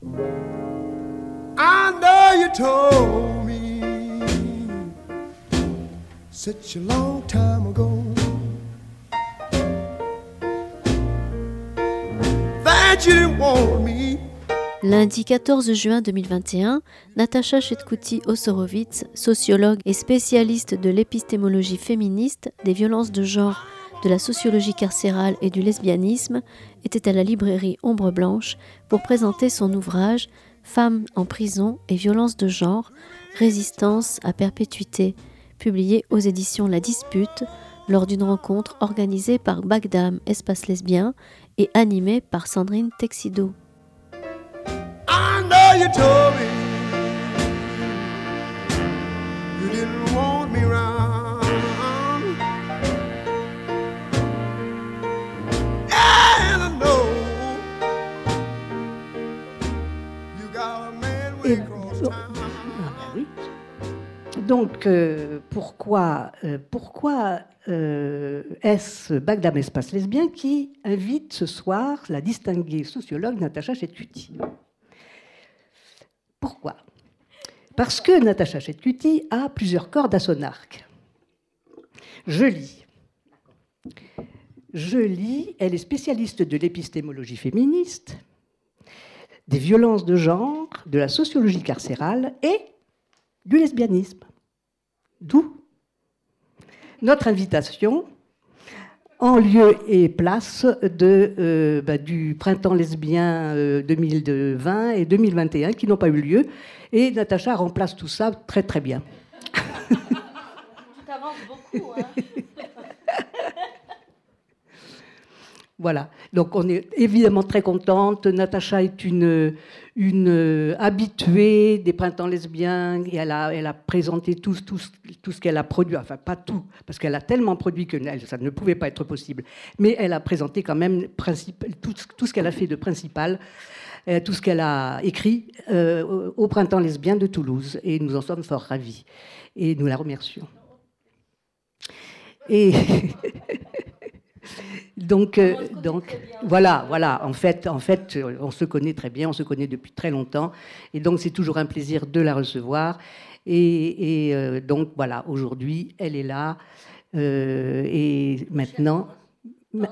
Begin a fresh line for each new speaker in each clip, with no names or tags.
I know you told me such a long time ago.
Lundi 14 juin 2021, Natacha Chetkuti-Osorowitz, sociologue et spécialiste de l'épistémologie féministe, des violences de genre, de la sociologie carcérale et du lesbianisme, était à la librairie Ombre Blanche pour présenter son ouvrage Femmes en prison et violences de genre, résistance à perpétuité, publié aux éditions La Dispute lors d'une rencontre organisée par Bagdam Espace Lesbien et animée par Sandrine Texido.
Donc, euh, pourquoi, euh, euh, est-ce Bagdam Espace Lesbien qui invite ce soir la distinguée sociologue Natacha Chetcuti Pourquoi? Parce que Natacha Chetcuti a plusieurs cordes à son arc. Je lis. Je lis, elle est spécialiste de l'épistémologie féministe, des violences de genre, de la sociologie carcérale et du lesbianisme. D'où notre invitation en lieu et place de, euh, bah, du printemps lesbien euh, 2020 et 2021 qui n'ont pas eu lieu. Et Natacha remplace tout ça très très bien. Voilà. Donc on est évidemment très contente. Natacha est une, habituée des printemps lesbiens et elle a, présenté tout, ce qu'elle a produit. Enfin, pas tout, parce qu'elle a tellement produit que ça ne pouvait pas être possible. Mais elle a présenté quand même tout, ce- qu'elle a fait de principal, euh, tout ce qu'elle a écrit euh, au printemps lesbien de Toulouse. Et nous en sommes fort ravis. Et nous la remercions. Et. Donc, euh, donc voilà, voilà. En fait, en fait, euh, on se connaît très bien, on se connaît depuis très longtemps, et donc c'est toujours un plaisir de la recevoir. Et, et, euh, donc voilà, aujourd'hui, elle est là, euh, et maintenant, Ma-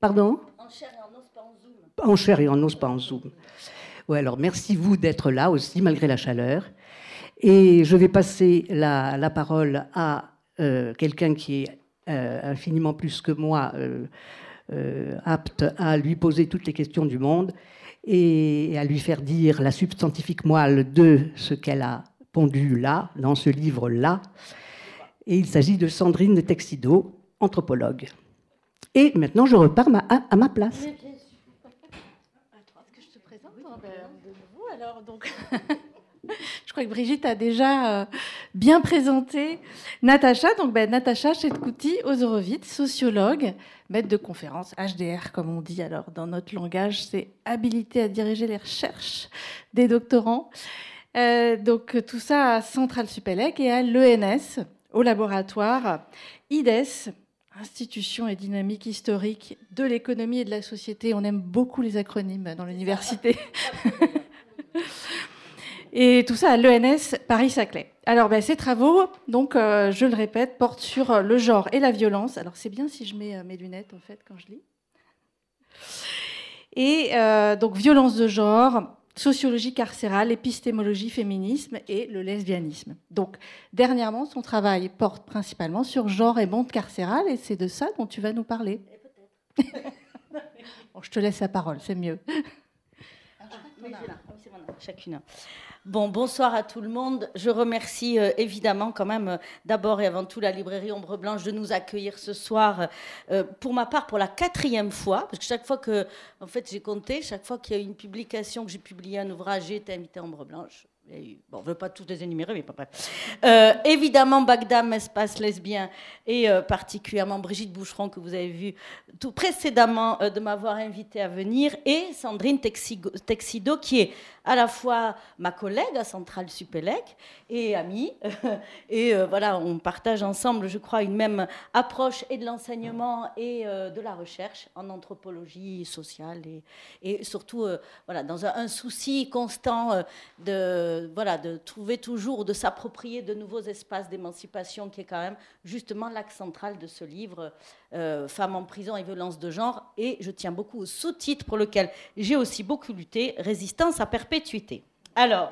pardon,
En chair et en os, pas en zoom.
en chair et en os, pas en zoom. Ouais, alors merci vous d'être là aussi malgré la chaleur. Et je vais passer la, la parole à quelqu'un qui est infiniment plus que moi euh, euh, apte à lui poser toutes les questions du monde et à lui faire dire la substantifique moelle de ce qu'elle a pondu là, dans ce livre-là. Et il s'agit de Sandrine Texido, anthropologue. Et maintenant, je repars ma- à, à ma place.
Est-ce que je te présente hein, ben, de nouveau alors donc?
crois que Brigitte a déjà euh, bien présenté Natacha. Donc, ben, Natacha Chetkouti Ozorovitz, sociologue, maître de conférence, HDR, comme on dit alors dans notre langage, c'est habilité à diriger les recherches des doctorants. Euh, donc, tout ça à Centrale Supélec et à l'ENS, au laboratoire IDES, Institution et dynamique historique de l'économie et de la société. On aime beaucoup les acronymes dans l'université. Et tout ça à l'ENS Paris-Saclay. Alors, ben, ces travaux, donc, euh, je le répète, portent sur euh, le genre et la violence. Alors, c'est bien si je mets euh, mes lunettes, en fait, quand je lis. Et euh, donc, violence de genre, sociologie carcérale, épistémologie, féminisme et le lesbianisme. Donc, dernièrement, son travail porte principalement sur genre et monde carcéral, et c'est de ça dont tu vas nous parler. Bon, je te laisse la parole, c'est mieux.
Chacune. Bon, bonsoir à tout le monde. Je remercie euh, évidemment quand même euh, d'abord et avant tout la librairie Ombre Blanche de nous accueillir ce soir, euh, pour ma part pour la quatrième fois, parce que chaque fois que, en fait j'ai compté, chaque fois qu'il y a eu une publication, que j'ai publié un ouvrage, j'ai été invitée à Ombre Blanche. Bon, on ne veut pas tous les énumérer, mais pas bref. Euh, évidemment, Bagdam, espace lesbien, et euh, particulièrement Brigitte Boucheron, que vous avez vu tout précédemment de m'avoir invité à venir, et Sandrine Texido, qui est à la fois ma collègue à Centrale Supélec et amie. et voilà, on partage ensemble, je crois, une même approche et de l'enseignement et de la recherche en anthropologie sociale et, et surtout, voilà, dans un souci constant de voilà, de trouver toujours, de s'approprier de nouveaux espaces d'émancipation, qui est quand même justement l'axe central de ce livre, euh, Femmes en prison et violence de genre. Et je tiens beaucoup au sous-titre pour lequel j'ai aussi beaucoup lutté, Résistance à perpétuité. Alors,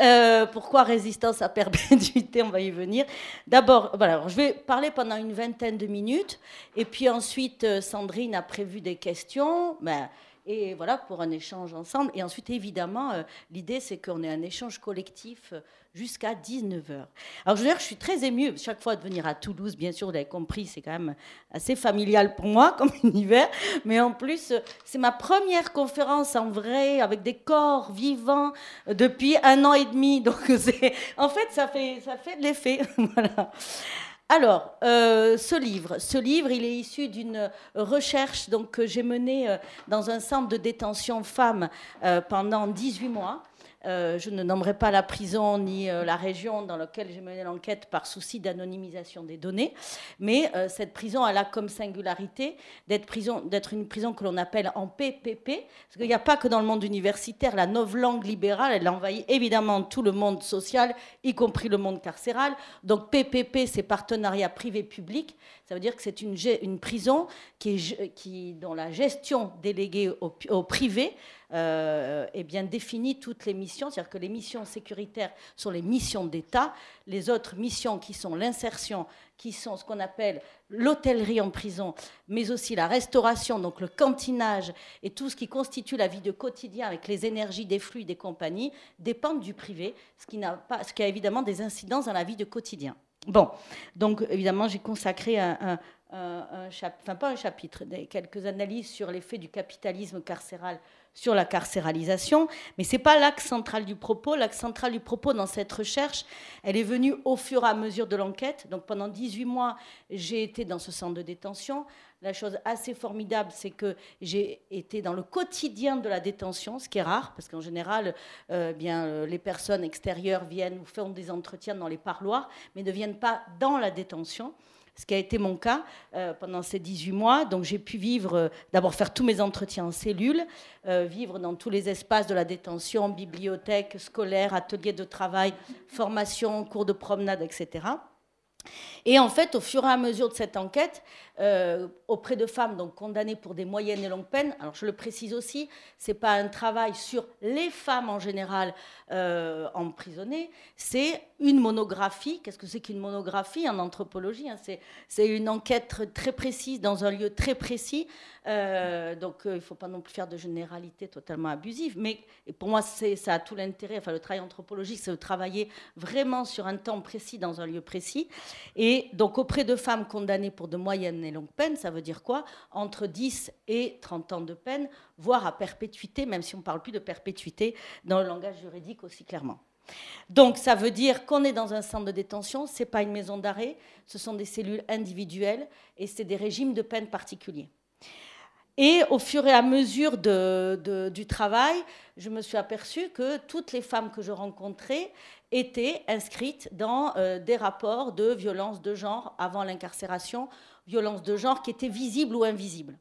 euh, pourquoi résistance à perpétuité On va y venir. D'abord, voilà, je vais parler pendant une vingtaine de minutes, et puis ensuite, euh, Sandrine a prévu des questions. Ben, et voilà, pour un échange ensemble. Et ensuite, évidemment, euh, l'idée, c'est qu'on ait un échange collectif euh, jusqu'à 19h. Alors, je veux dire, je suis très émue chaque fois de venir à Toulouse. Bien sûr, vous l'avez compris, c'est quand même assez familial pour moi comme univers. Mais en plus, euh, c'est ma première conférence en vrai, avec des corps vivants, depuis un an et demi. Donc, en fait, ça fait, ça fait de l'effet. voilà. Alors, euh, ce livre, ce livre, il est issu d'une recherche donc, que j'ai menée euh, dans un centre de détention femmes euh, pendant 18 mois. Euh, je ne nommerai pas la prison ni euh, la région dans laquelle j'ai mené l'enquête par souci d'anonymisation des données, mais euh, cette prison elle a comme singularité d'être une prison que l'on appelle en PPP, parce qu'il n'y a pas que dans le monde universitaire, la langue libérale, elle envahit évidemment tout le monde social, y compris le monde carcéral. Donc PPP, c'est partenariat privé-public, ça veut dire que c'est une, prison qui, qui, dont la gestion déléguée au, privé euh, bien définit toutes les missions, c'est-à-dire que les missions sécuritaires sont les missions d'État, les autres missions qui sont l'insertion, qui sont ce qu'on appelle l'hôtellerie en prison, mais aussi la restauration, donc le cantinage et tout ce qui constitue la vie de quotidien avec les énergies des flux des compagnies, dépendent du privé, ce qui, pas, ce qui a évidemment des incidences dans la vie de quotidien. Bon, donc évidemment, j'ai consacré un, un, enfin pas un chapitre, quelques analyses sur l'effet du capitalisme carcéral sur la carcéralisation, mais ce n'est pas l'axe central du propos. L'axe central du propos dans cette recherche, elle est venue au fur et à mesure de l'enquête. Donc pendant 18 mois, j'ai été dans ce centre de détention. La chose assez formidable, c'est que j'ai été dans le quotidien de la détention, ce qui est rare, parce qu'en général, euh, bien, euh, les personnes extérieures viennent ou font des entretiens dans les parloirs, mais ne viennent pas dans la détention ce qui a été mon cas euh, pendant ces 18 mois. Donc j'ai pu vivre, euh, d'abord faire tous mes entretiens en cellule, euh, vivre dans tous les espaces de la détention, bibliothèque, scolaire, atelier de travail, formation, cours de promenade, etc. Et en fait, au fur et à mesure de cette enquête, euh, auprès de femmes donc condamnées pour des moyennes et longues peines, alors je le précise aussi, c'est pas un travail sur les femmes en général euh, emprisonnées, c'est une monographie. Qu'est-ce que c'est qu'une monographie en anthropologie hein? C'est une enquête très précise dans un lieu très précis. Euh, donc il ne faut pas non plus faire de généralité totalement abusive. Mais pour moi, ça a tout l'intérêt. Enfin, le travail anthropologique, c'est de travailler vraiment sur un temps précis dans un lieu précis. Et donc, auprès de femmes condamnées pour de moyennes et longues peines, ça veut dire quoi? Entre 10 et 30 ans de peine, voire à perpétuité, même si on ne parle plus de perpétuité dans le langage juridique aussi clairement. Donc ça veut dire qu'on est dans un centre de détention, ce n'est pas une maison d'arrêt, ce sont des cellules individuelles et c'est des régimes de peine particuliers. Et au fur et à mesure du travail, je me suis aperçue que toutes les femmes que je rencontrais étaient inscrites dans euh, des rapports de violence de genre avant l'incarcération, violence de genre qui étaient visibles ou invisibles.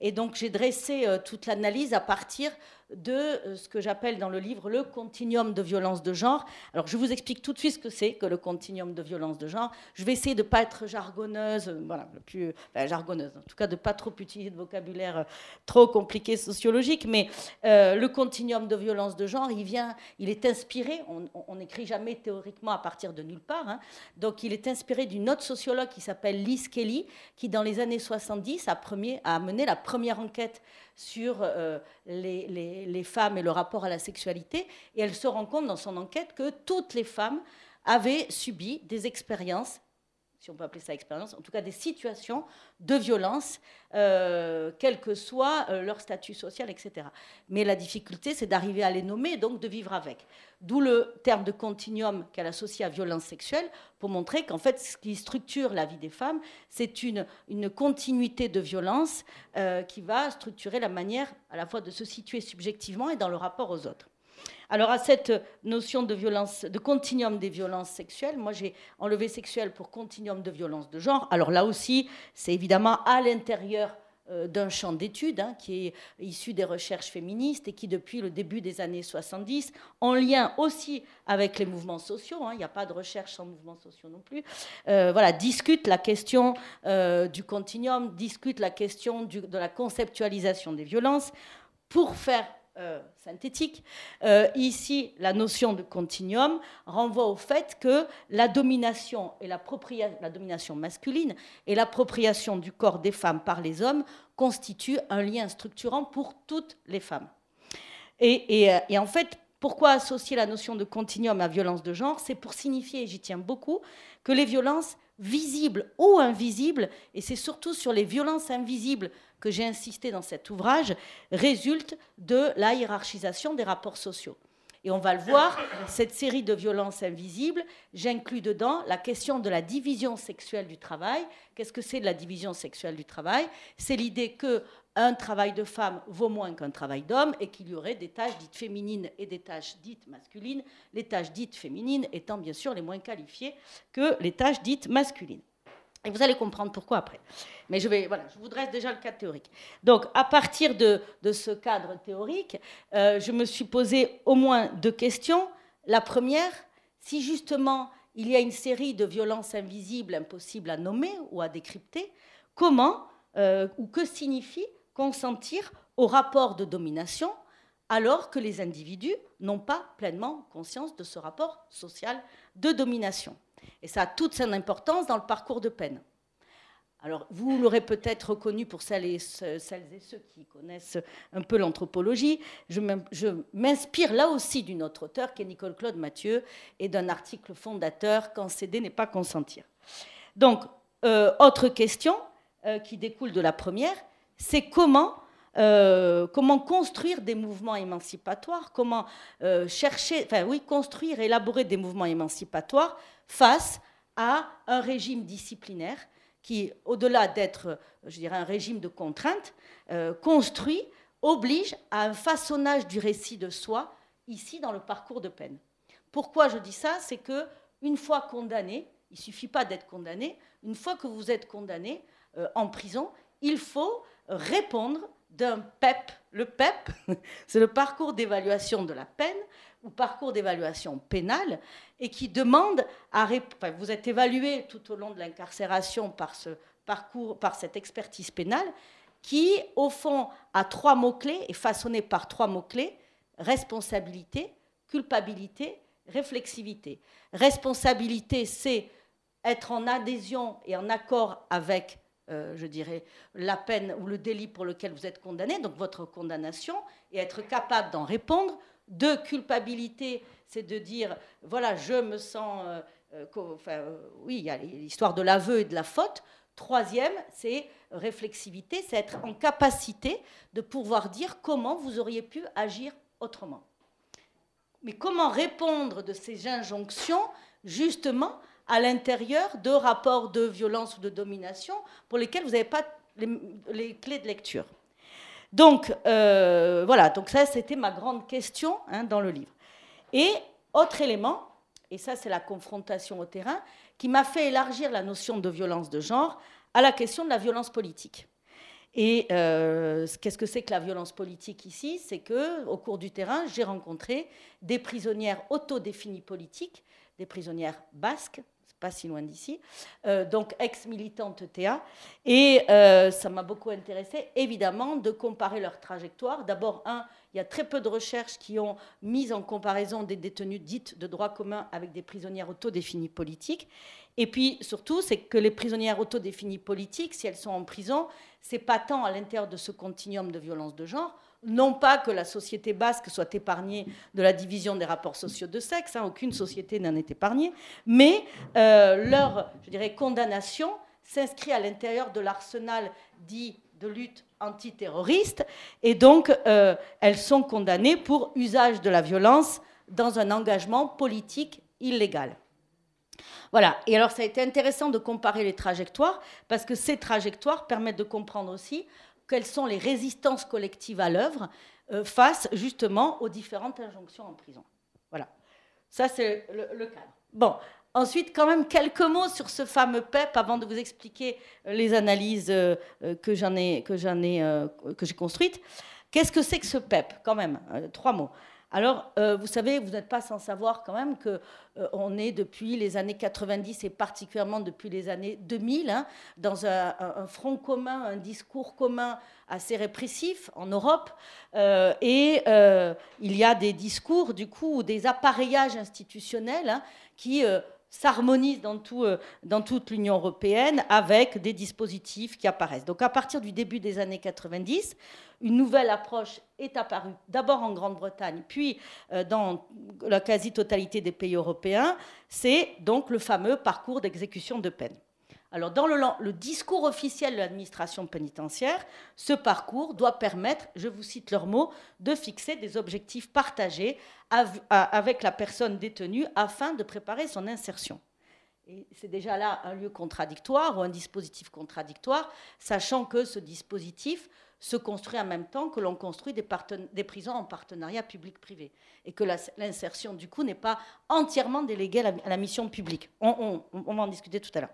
Et donc j'ai dressé euh, toute l'analyse à partir de euh, ce que j'appelle dans le livre le continuum de violence de genre. Alors je vous explique tout de suite ce que c'est que le continuum de violence de genre. Je vais essayer de ne pas être jargonneuse, euh, voilà, plus jargonneuse, en tout cas de ne pas trop utiliser de vocabulaire euh, trop compliqué sociologique, mais le continuum de violence de genre, il vient, il est inspiré, on n'écrit jamais théoriquement à partir de nulle part, hein. donc il est inspiré d'une autre sociologue qui s'appelle Liz Kelly, qui dans les années 70 a, premier, a mené la première enquête sur euh, les, femmes et le rapport à la sexualité. Et elle se rend compte dans son enquête que toutes les femmes avaient subi des expériences si on peut appeler ça expérience, en tout cas des situations de violence, euh, quel que soit euh, leur statut social, etc. Mais la difficulté, c'est d'arriver à les nommer et donc de vivre avec. D'où le terme de continuum qu'elle associe à violence sexuelle, pour montrer qu'en fait, ce qui structure la vie des femmes, c'est une, une continuité de violence euh, qui va structurer la manière à la fois de se situer subjectivement et dans le rapport aux autres. Alors à cette notion de violence, continuum des violences sexuelles, moi j'ai enlevé sexuel pour continuum de violence de genre. Alors là aussi, c'est évidemment à l'intérieur euh, d'un champ d'études hein, qui est issu des recherches féministes et qui, depuis le début des années 70, en lien aussi avec les mouvements sociaux, hein, il n'y a pas de recherche sans mouvements sociaux non plus, euh, voilà, discute la question euh, du continuum, discute la question de la conceptualisation des violences pour faire euh, synthétique. Euh, ici, la notion de continuum renvoie au fait que la domination, et la, domination masculine et l'appropriation du corps des femmes par les hommes constituent un lien structurant pour toutes les femmes. Et, euh, et en fait, pourquoi associer la notion de continuum à violence de genre? C'est pour signifier, et j'y tiens beaucoup, que les violences visibles ou invisibles, et c'est surtout sur les violences invisibles que j'ai insisté dans cet ouvrage résulte de la hiérarchisation des rapports sociaux. Et on va le voir, cette série de violences invisibles, j'inclus dedans la question de la division sexuelle du travail. Qu'est-ce que c'est de la division sexuelle du travail? C'est l'idée que un travail de femme vaut moins qu'un travail d'homme et qu'il y aurait des tâches dites féminines et des tâches dites masculines, les tâches dites féminines étant bien sûr les moins qualifiées que les tâches dites masculines. Et vous allez comprendre pourquoi après. Mais je, vais, voilà, je vous dresse déjà le cadre théorique. Donc, à partir de, ce cadre théorique, euh, je me suis posé au moins deux questions. La première, si justement il y a une série de violences invisibles, impossibles à nommer ou à décrypter, comment euh, ou que signifie consentir au rapport de domination alors que les individus n'ont pas pleinement conscience de ce rapport social de domination et ça a toute son importance dans le parcours de peine. Alors, vous l'aurez peut-être reconnu pour celles et, ceux, qui connaissent un peu l'anthropologie. Je m'inspire là aussi d'une autre auteure, qui est Nicole Claude Mathieu, et d'un article fondateur Quand céder n'est pas consentir. Donc, euh, autre question euh, qui découle de la première, c'est comment, euh, comment construire des mouvements émancipatoires, comment chercher, enfin oui, construire, élaborer des mouvements émancipatoires face à un régime disciplinaire qui, au-delà d'être, je dirais, un régime de contrainte, euh, construit, oblige à un façonnage du récit de soi, ici dans le parcours de peine. Pourquoi je dis ça? C'est que une fois condamné, il suffit pas d'être condamné, une fois que vous êtes condamné euh, en prison, il faut répondre d'un PEP. Le PEP, c'est le parcours d'évaluation de la peine, ou parcours d'évaluation pénale et qui demande à vous êtes évalué tout au long de l'incarcération par ce parcours, par cette expertise pénale, qui au fond a trois mots clés et façonné par trois mots clés responsabilité, culpabilité, réflexivité. Responsabilité, c'est être en adhésion et en accord avec euh, je dirais, la peine ou le délit pour lequel vous êtes condamné, donc votre condamnation, et être capable d'en répondre de culpabilité, c'est de dire, voilà, je me sens... Euh, euh, enfin, oui, il y a l'histoire de l'aveu et de la faute. Troisième, c'est réflexivité, c'est être en capacité de pouvoir dire comment vous auriez pu agir autrement. Mais comment répondre de ces injonctions, justement, à l'intérieur de rapports de violence ou de domination pour lesquels vous n'avez pas les clés de lecture donc, euh, voilà, donc ça, c'était ma grande question hein, dans le livre. Et autre élément, et ça, c'est la confrontation au terrain, qui m'a fait élargir la notion de violence de genre à la question de la violence politique. Et euh, qu'est-ce que c'est que la violence politique ici? C'est que, au cours du terrain, j'ai rencontré des prisonnières autodéfinies politiques, des prisonnières basques, pas si loin d'ici, euh, donc ex-militante TA. Et euh, ça m'a beaucoup intéressé, évidemment, de comparer leur trajectoire. D'abord, un, il y a très peu de recherches qui ont mis en comparaison des détenues dites de droit commun avec des prisonnières autodéfinies politiques. Et puis, surtout, c'est que les prisonnières autodéfinies politiques, si elles sont en prison, c'est pas tant à l'intérieur de ce continuum de violence de genre non pas que la société basque soit épargnée de la division des rapports sociaux de sexe, hein, aucune société n'en est épargnée, mais euh, leur, je dirais, condamnation s'inscrit à l'intérieur de l'arsenal dit de lutte antiterroriste, et donc euh, elles sont condamnées pour usage de la violence dans un engagement politique illégal. Voilà, et alors ça a été intéressant de comparer les trajectoires, parce que ces trajectoires permettent de comprendre aussi quelles sont les résistances collectives à l'œuvre euh, face justement aux différentes injonctions en prison. Voilà, ça c'est le, cadre. Bon, Ensuite, quand même, quelques mots sur ce fameux PEP avant de vous expliquer euh, les analyses euh, que j'en que j'ai construites. Qu'est-ce que c'est que ce PEP Quand même, trois mots. Alors, euh, vous savez, vous n'êtes pas sans savoir quand même qu'on euh, est depuis les années 90 et particulièrement depuis les années 2000 hein, dans un, front commun, un discours commun assez répressif en Europe. Euh, et il y a des discours, du coup, des appareillages institutionnels hein, qui s'harmonisent dans, dans toute l'Union européenne avec des dispositifs qui apparaissent. Donc à partir du début des années 90, une nouvelle approche est apparue, d'abord en Grande-Bretagne, puis euh, dans la quasi-totalité des pays européens, c'est donc le fameux parcours d'exécution de peine. Alors, dans le, discours officiel de l'administration pénitentiaire, ce parcours doit permettre, je vous cite leurs mots, de fixer des objectifs partagés avec la personne détenue afin de préparer son insertion. C'est déjà là un lieu contradictoire ou un dispositif contradictoire, sachant que ce dispositif se construit en même temps que l'on construit des, prisons en partenariat public-privé. Et que l'insertion, du coup, n'est pas entièrement déléguée à la, mission publique. On, va en discuter tout à l'heure.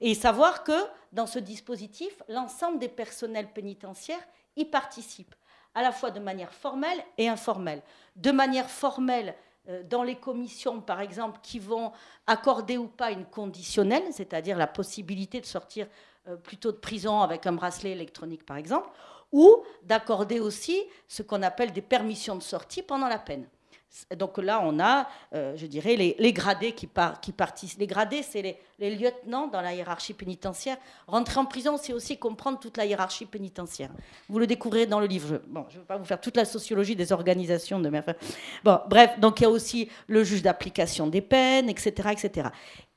Et savoir que dans ce dispositif, l'ensemble des personnels pénitentiaires y participent, à la fois de manière formelle et informelle. De manière formelle, euh, dans les commissions, par exemple, qui vont accorder ou pas une conditionnelle, c'est-à-dire la possibilité de sortir euh, plutôt de prison avec un bracelet électronique, par exemple, ou d'accorder aussi ce qu'on appelle des permissions de sortie pendant la peine. Donc là, on a, euh, je dirais, les, gradés qui, participent. Les gradés, c'est les, lieutenants dans la hiérarchie pénitentiaire. Rentrer en prison, c'est aussi comprendre toute la hiérarchie pénitentiaire. Vous le découvrirez dans le livre. Je, bon, je ne vais pas vous faire toute la sociologie des organisations de Bon, bref, donc il y a aussi le juge d'application des peines, etc., etc.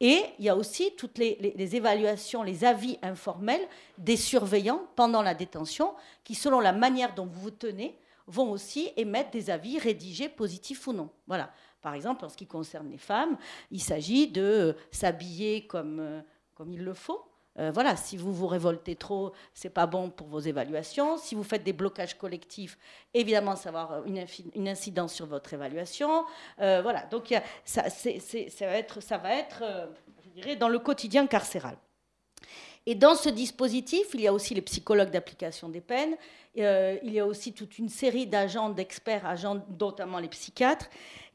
Et il y a aussi toutes les évaluations, les avis informels des surveillants pendant la détention, qui, selon la manière dont vous vous tenez, vont aussi émettre des avis rédigés positifs ou non. Voilà. Par exemple, en ce qui concerne les femmes, il s'agit de euh, s'habiller comme, euh, comme il le faut. Euh, voilà, si vous vous révoltez trop, c'est pas bon pour vos évaluations. Si vous faites des blocages collectifs, évidemment, ça va avoir une, incidence sur votre évaluation. voilà, donc ça, ça, va être, ça va être je dirais, dans le quotidien carcéral. Et dans ce dispositif, il y a aussi les psychologues d'application des peines, euh, il y a aussi toute une série d'agents, d'experts, agents, notamment les psychiatres,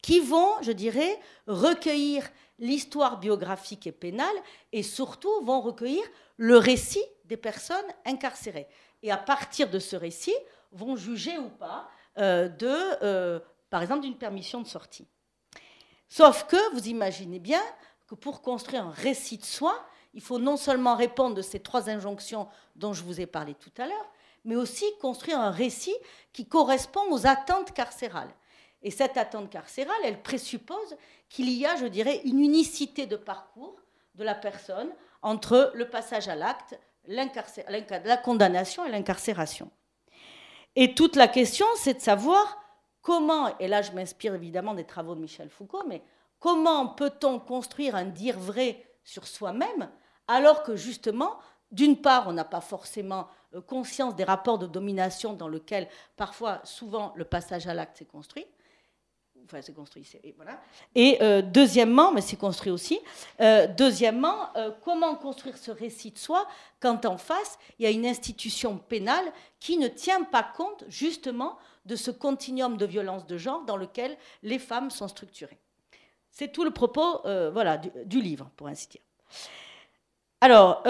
qui vont, je dirais, recueillir l'histoire biographique et pénale et surtout vont recueillir le récit des personnes incarcérées. Et à partir de ce récit, vont juger ou pas euh, de, euh, par exemple, d'une permission de sortie. Sauf que vous imaginez bien que pour construire un récit de soi, il faut non seulement répondre de ces trois injonctions dont je vous ai parlé tout à l'heure, mais aussi construire un récit qui correspond aux attentes carcérales. Et cette attente carcérale, elle présuppose qu'il y a, je dirais, une unicité de parcours de la personne entre le passage à l'acte, la condamnation et l'incarcération. Et toute la question, c'est de savoir comment, et là je m'inspire évidemment des travaux de Michel Foucault, mais comment peut-on construire un dire vrai sur soi-même alors que justement, d'une part, on n'a pas forcément euh, conscience des rapports de domination dans lesquels parfois, souvent, le passage à l'acte s'est construit. Enfin, c'est construit, voilà. Et euh, deuxièmement, mais c'est construit aussi, euh, deuxièmement, comment construire ce récit de soi quand en face, il y a une institution pénale qui ne tient pas compte justement de ce continuum de violence de genre dans lequel les femmes sont structurées. C'est tout le propos voilà, du, du, livre, pour ainsi dire. Alors,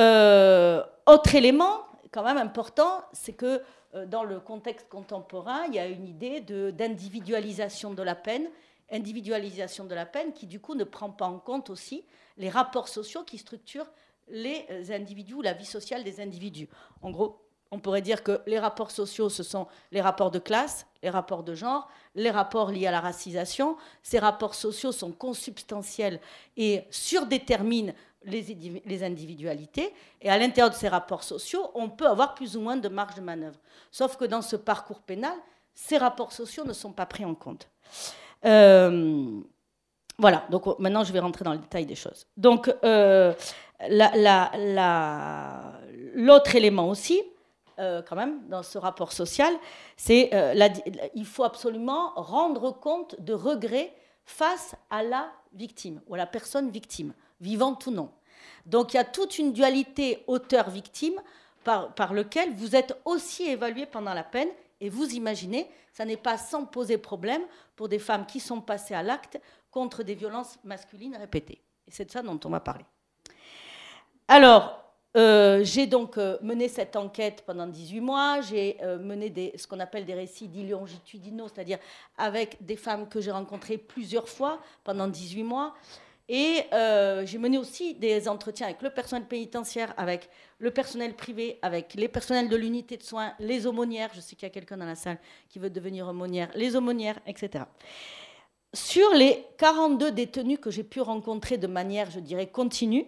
autre élément, quand même important, c'est que euh, dans le contexte contemporain, il y a une idée d'individualisation de, la peine, individualisation de la peine qui du coup ne prend pas en compte aussi les rapports sociaux qui structurent les euh, individus, la vie sociale des individus. En gros, On pourrait dire que les rapports sociaux, ce sont les rapports de classe, les rapports de genre, les rapports liés à la racisation. Ces rapports sociaux sont consubstantiels et surdéterminent les, individualités. Et à l'intérieur de ces rapports sociaux, on peut avoir plus ou moins de marge de manœuvre. Sauf que dans ce parcours pénal, ces rapports sociaux ne sont pas pris en compte. Euh, voilà, donc maintenant je vais rentrer dans le détail des choses. Donc euh, l'autre élément aussi, euh, quand même, dans ce rapport social, c'est il faut absolument rendre compte de regrets face à la victime ou à la personne victime, vivante ou non. Donc il y a toute une dualité auteur-victime par, lequel vous êtes aussi évalué pendant la peine et vous imaginez, ça n'est pas sans poser problème pour des femmes qui sont passées à l'acte contre des violences masculines répétées. Et c'est de ça dont on va parler. Alors, euh, j'ai donc euh, mené cette enquête pendant 18 mois. J'ai euh, mené ce qu'on appelle des récits longitudinaux, c'est-à-dire avec des femmes que j'ai rencontrées plusieurs fois pendant 18 mois. Et euh, j'ai mené aussi des entretiens avec le personnel pénitentiaire, avec le personnel privé, avec les personnels de l'unité de soins, les aumônières. Je sais qu'il y a quelqu'un dans la salle qui veut devenir aumônière, les aumônières, etc. Sur les 42 détenus que j'ai pu rencontrer de manière, je dirais, continue,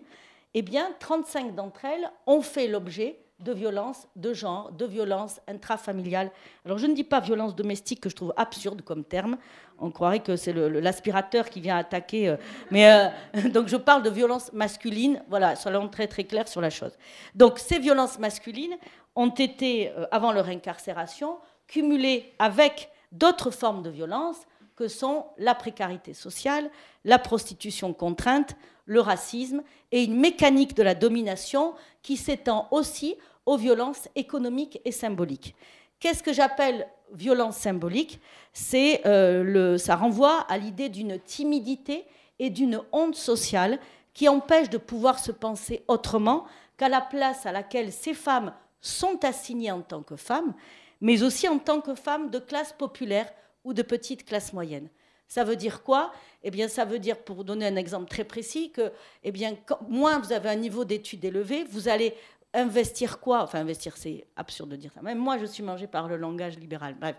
eh bien, 35 d'entre elles ont fait l'objet de violences de genre, de violences intrafamiliales. Alors je ne dis pas violence domestique que je trouve absurde comme terme. On croirait que c'est l'aspirateur qui vient attaquer. Euh, mais euh, donc je parle de violences masculines. Voilà, soyons très très clairs sur la chose. Donc ces violences masculines ont été, euh, avant leur incarcération, cumulées avec d'autres formes de violence que sont la précarité sociale, la prostitution contrainte, le racisme et une mécanique de la domination qui s'étend aussi aux violences économiques et symboliques. Qu'est-ce que j'appelle violence symbolique? C'est euh, ça renvoie à l'idée d'une timidité et d'une honte sociale qui empêche de pouvoir se penser autrement qu'à la place à laquelle ces femmes sont assignées en tant que femmes, mais aussi en tant que femmes de classe populaire ou de petite classe moyenne. Ça veut dire quoi? Eh bien, ça veut dire, pour donner un exemple très précis, que eh bien, moins vous avez un niveau d'études élevé, vous allez investir quoi? Enfin, investir, c'est absurde de dire ça. Même moi, je suis mangée par le langage libéral. Bref.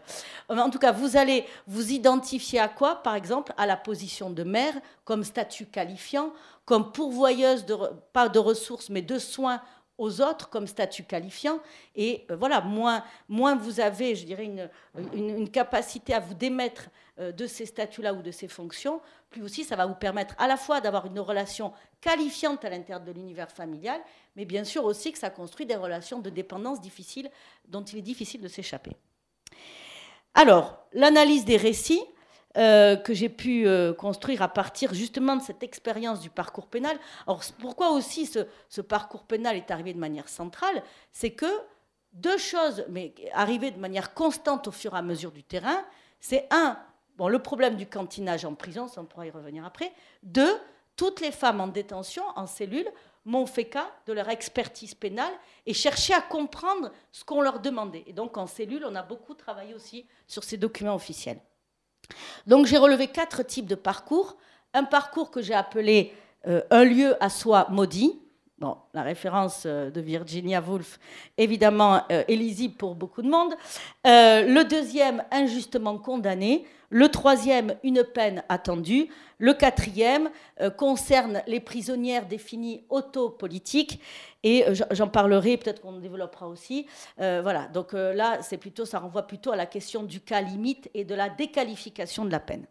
En tout cas, vous allez vous identifier à quoi? Par exemple, à la position de mère, comme statut qualifiant, comme pourvoyeuse, pas de ressources, mais de soins aux autres comme statut qualifiant. Et euh, voilà, moins, moins vous avez, je dirais, une, une, capacité à vous démettre de ces statuts-là ou de ces fonctions, plus aussi ça va vous permettre à la fois d'avoir une relation qualifiante à l'intérieur de l'univers familial, mais bien sûr aussi que ça construit des relations de dépendance difficiles dont il est difficile de s'échapper. Alors, l'analyse des récits, euh, que j'ai pu euh, construire à partir justement de cette expérience du parcours pénal. Alors pourquoi aussi ce, parcours pénal est arrivé de manière centrale C'est que deux choses, mais arrivées de manière constante au fur et à mesure du terrain, c'est un, bon, le problème du cantinage en prison, ça on pourra y revenir après. Deux, toutes les femmes en détention, en cellule, m'ont fait cas de leur expertise pénale et cherché à comprendre ce qu'on leur demandait. Et donc en cellule, on a beaucoup travaillé aussi sur ces documents officiels. Donc j'ai relevé quatre types de parcours. Un parcours que j'ai appelé euh, un lieu à soi maudit. Bon, la référence euh, de Virginia Woolf, évidemment, euh, est lisible pour beaucoup de monde. le deuxième, injustement condamné. Le troisième, une peine attendue. Le quatrième concerne les prisonnières définies autopolitiques. Et j'en parlerai, peut-être qu'on développera aussi. voilà, donc là, c'est plutôt, ça renvoie plutôt à la question du cas limite et de la déqualification de la peine.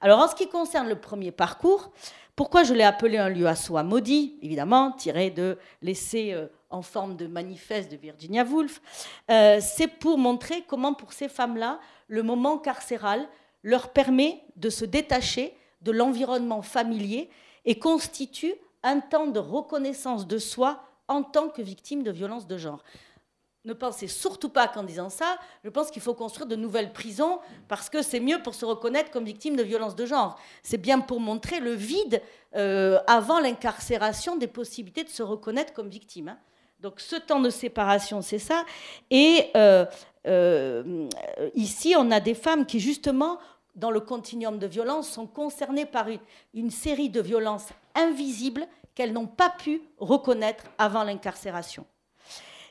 Alors, en ce qui concerne le premier parcours, pourquoi je l'ai appelé un lieu à soi maudit Évidemment, tiré de l'essai euh, en forme de manifeste de Virginia Woolf. Euh, c'est pour montrer comment, pour ces femmes-là, le moment carcéral leur permet de se détacher de l'environnement familier et constitue un temps de reconnaissance de soi en tant que victime de violences de genre ne pensez surtout pas qu'en disant ça, je pense qu'il faut construire de nouvelles prisons parce que c'est mieux pour se reconnaître comme victime de violences de genre. C'est bien pour montrer le vide euh, avant l'incarcération des possibilités de se reconnaître comme victime. Hein. Donc ce temps de séparation, c'est ça. Et euh, euh, ici, on a des femmes qui, justement, dans le continuum de violence, sont concernées par une série de violences invisibles qu'elles n'ont pas pu reconnaître avant l'incarcération.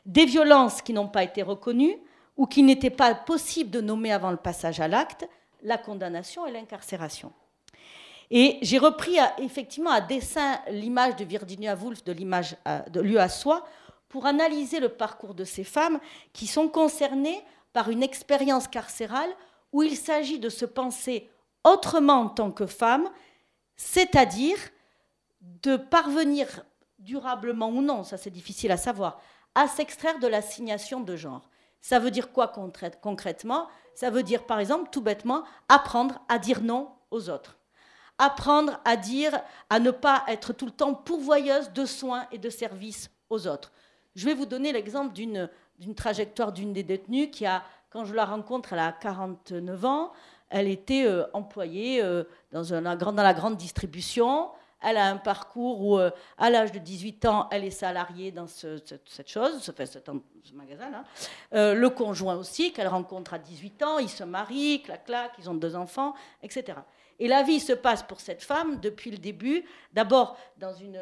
des violences qui n'ont pas été reconnues ou qui n'étaient pas possible de nommer avant le passage à l'acte, la condamnation et l'incarcération. Et j'ai repris effectivement à dessein l'image de Virginia Woolf de l'image de Lieu à soi pour analyser le parcours de ces femmes qui sont concernées par une expérience carcérale où il s'agit de se penser autrement en tant que femme, c'est-à-dire de parvenir durablement ou non, ça c'est difficile à savoir, à s'extraire de l'assignation de genre. Ça veut dire quoi concrètement? Ça veut dire par exemple tout bêtement apprendre à dire non aux autres. Apprendre à dire à ne pas être tout le temps pourvoyeuse de soins et de services aux autres. Je vais vous donner l'exemple d'une trajectoire d'une des détenues qui a quand je la rencontre, elle a 49 ans, elle était euh, employée euh, dans, la grande distribution. Elle a un parcours où, euh, à l'âge de 18 ans, elle est salariée dans cette, chose, ce, magasin-là. le conjoint aussi, qu'elle rencontre à 18 ans, ils se marient, clac, clac, ils ont deux enfants, etc. Et la vie se passe pour cette femme depuis le début, d'abord dans une,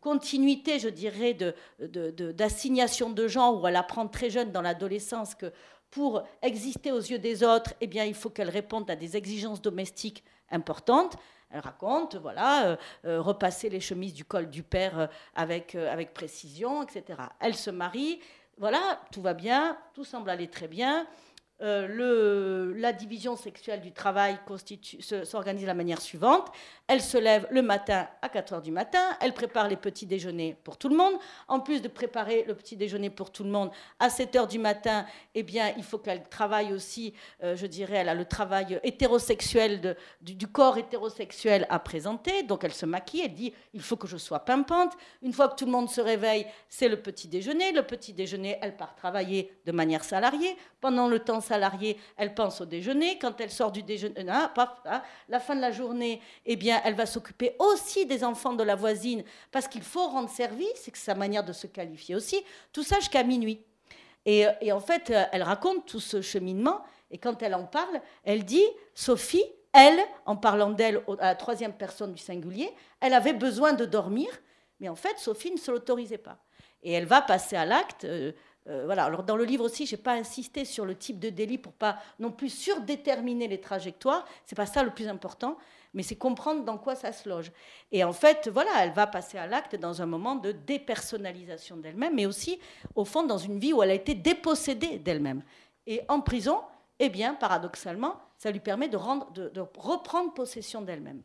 continuité, je dirais, d'assignation de, de, de genre, où elle apprend très jeune dans l'adolescence que pour exister aux yeux des autres, eh bien, il faut qu'elle réponde à des exigences domestiques importantes. Elle raconte, voilà, euh, euh, repasser les chemises du col du père euh, avec, avec précision, etc. Elle se marie, voilà, tout va bien, tout semble aller très bien. Euh, la division sexuelle du travail s'organise de la manière suivante. Elle se lève le matin à 4 heures du matin, elle prépare les petits déjeuners pour tout le monde. En plus de préparer le petit déjeuner pour tout le monde, à 7 heures du matin, eh bien, il faut qu'elle travaille aussi, euh, je dirais, elle a le travail hétérosexuel du, corps hétérosexuel à présenter. Donc elle se maquille, elle dit, il faut que je sois pimpante. Une fois que tout le monde se réveille, c'est le petit déjeuner. Le petit déjeuner, elle part travailler de manière salariée. Pendant le temps salariée, elle pense au déjeuner. Quand elle sort du déjeuner, ah, ah, la fin de la journée, eh bien, elle va s'occuper aussi des enfants de la voisine parce qu'il faut rendre service, c'est sa manière de se qualifier aussi. Tout ça jusqu'à minuit. Et, et, en fait, elle raconte tout ce cheminement. Et quand elle en parle, elle dit Sophie, elle, en parlant d'elle à la troisième personne du singulier, elle avait besoin de dormir, mais en fait, Sophie ne se l'autorisait pas. Et elle va passer à l'acte. Euh, voilà. Alors dans le livre aussi, je n'ai pas insisté sur le type de délit pour pas non plus surdéterminer les trajectoires. C'est pas ça le plus important, mais c'est comprendre dans quoi ça se loge. Et en fait, voilà, elle va passer à l'acte dans un moment de dépersonnalisation d'elle-même, mais aussi au fond dans une vie où elle a été dépossédée d'elle-même. Et en prison, eh bien, paradoxalement, ça lui permet de, rendre, de reprendre possession d'elle-même.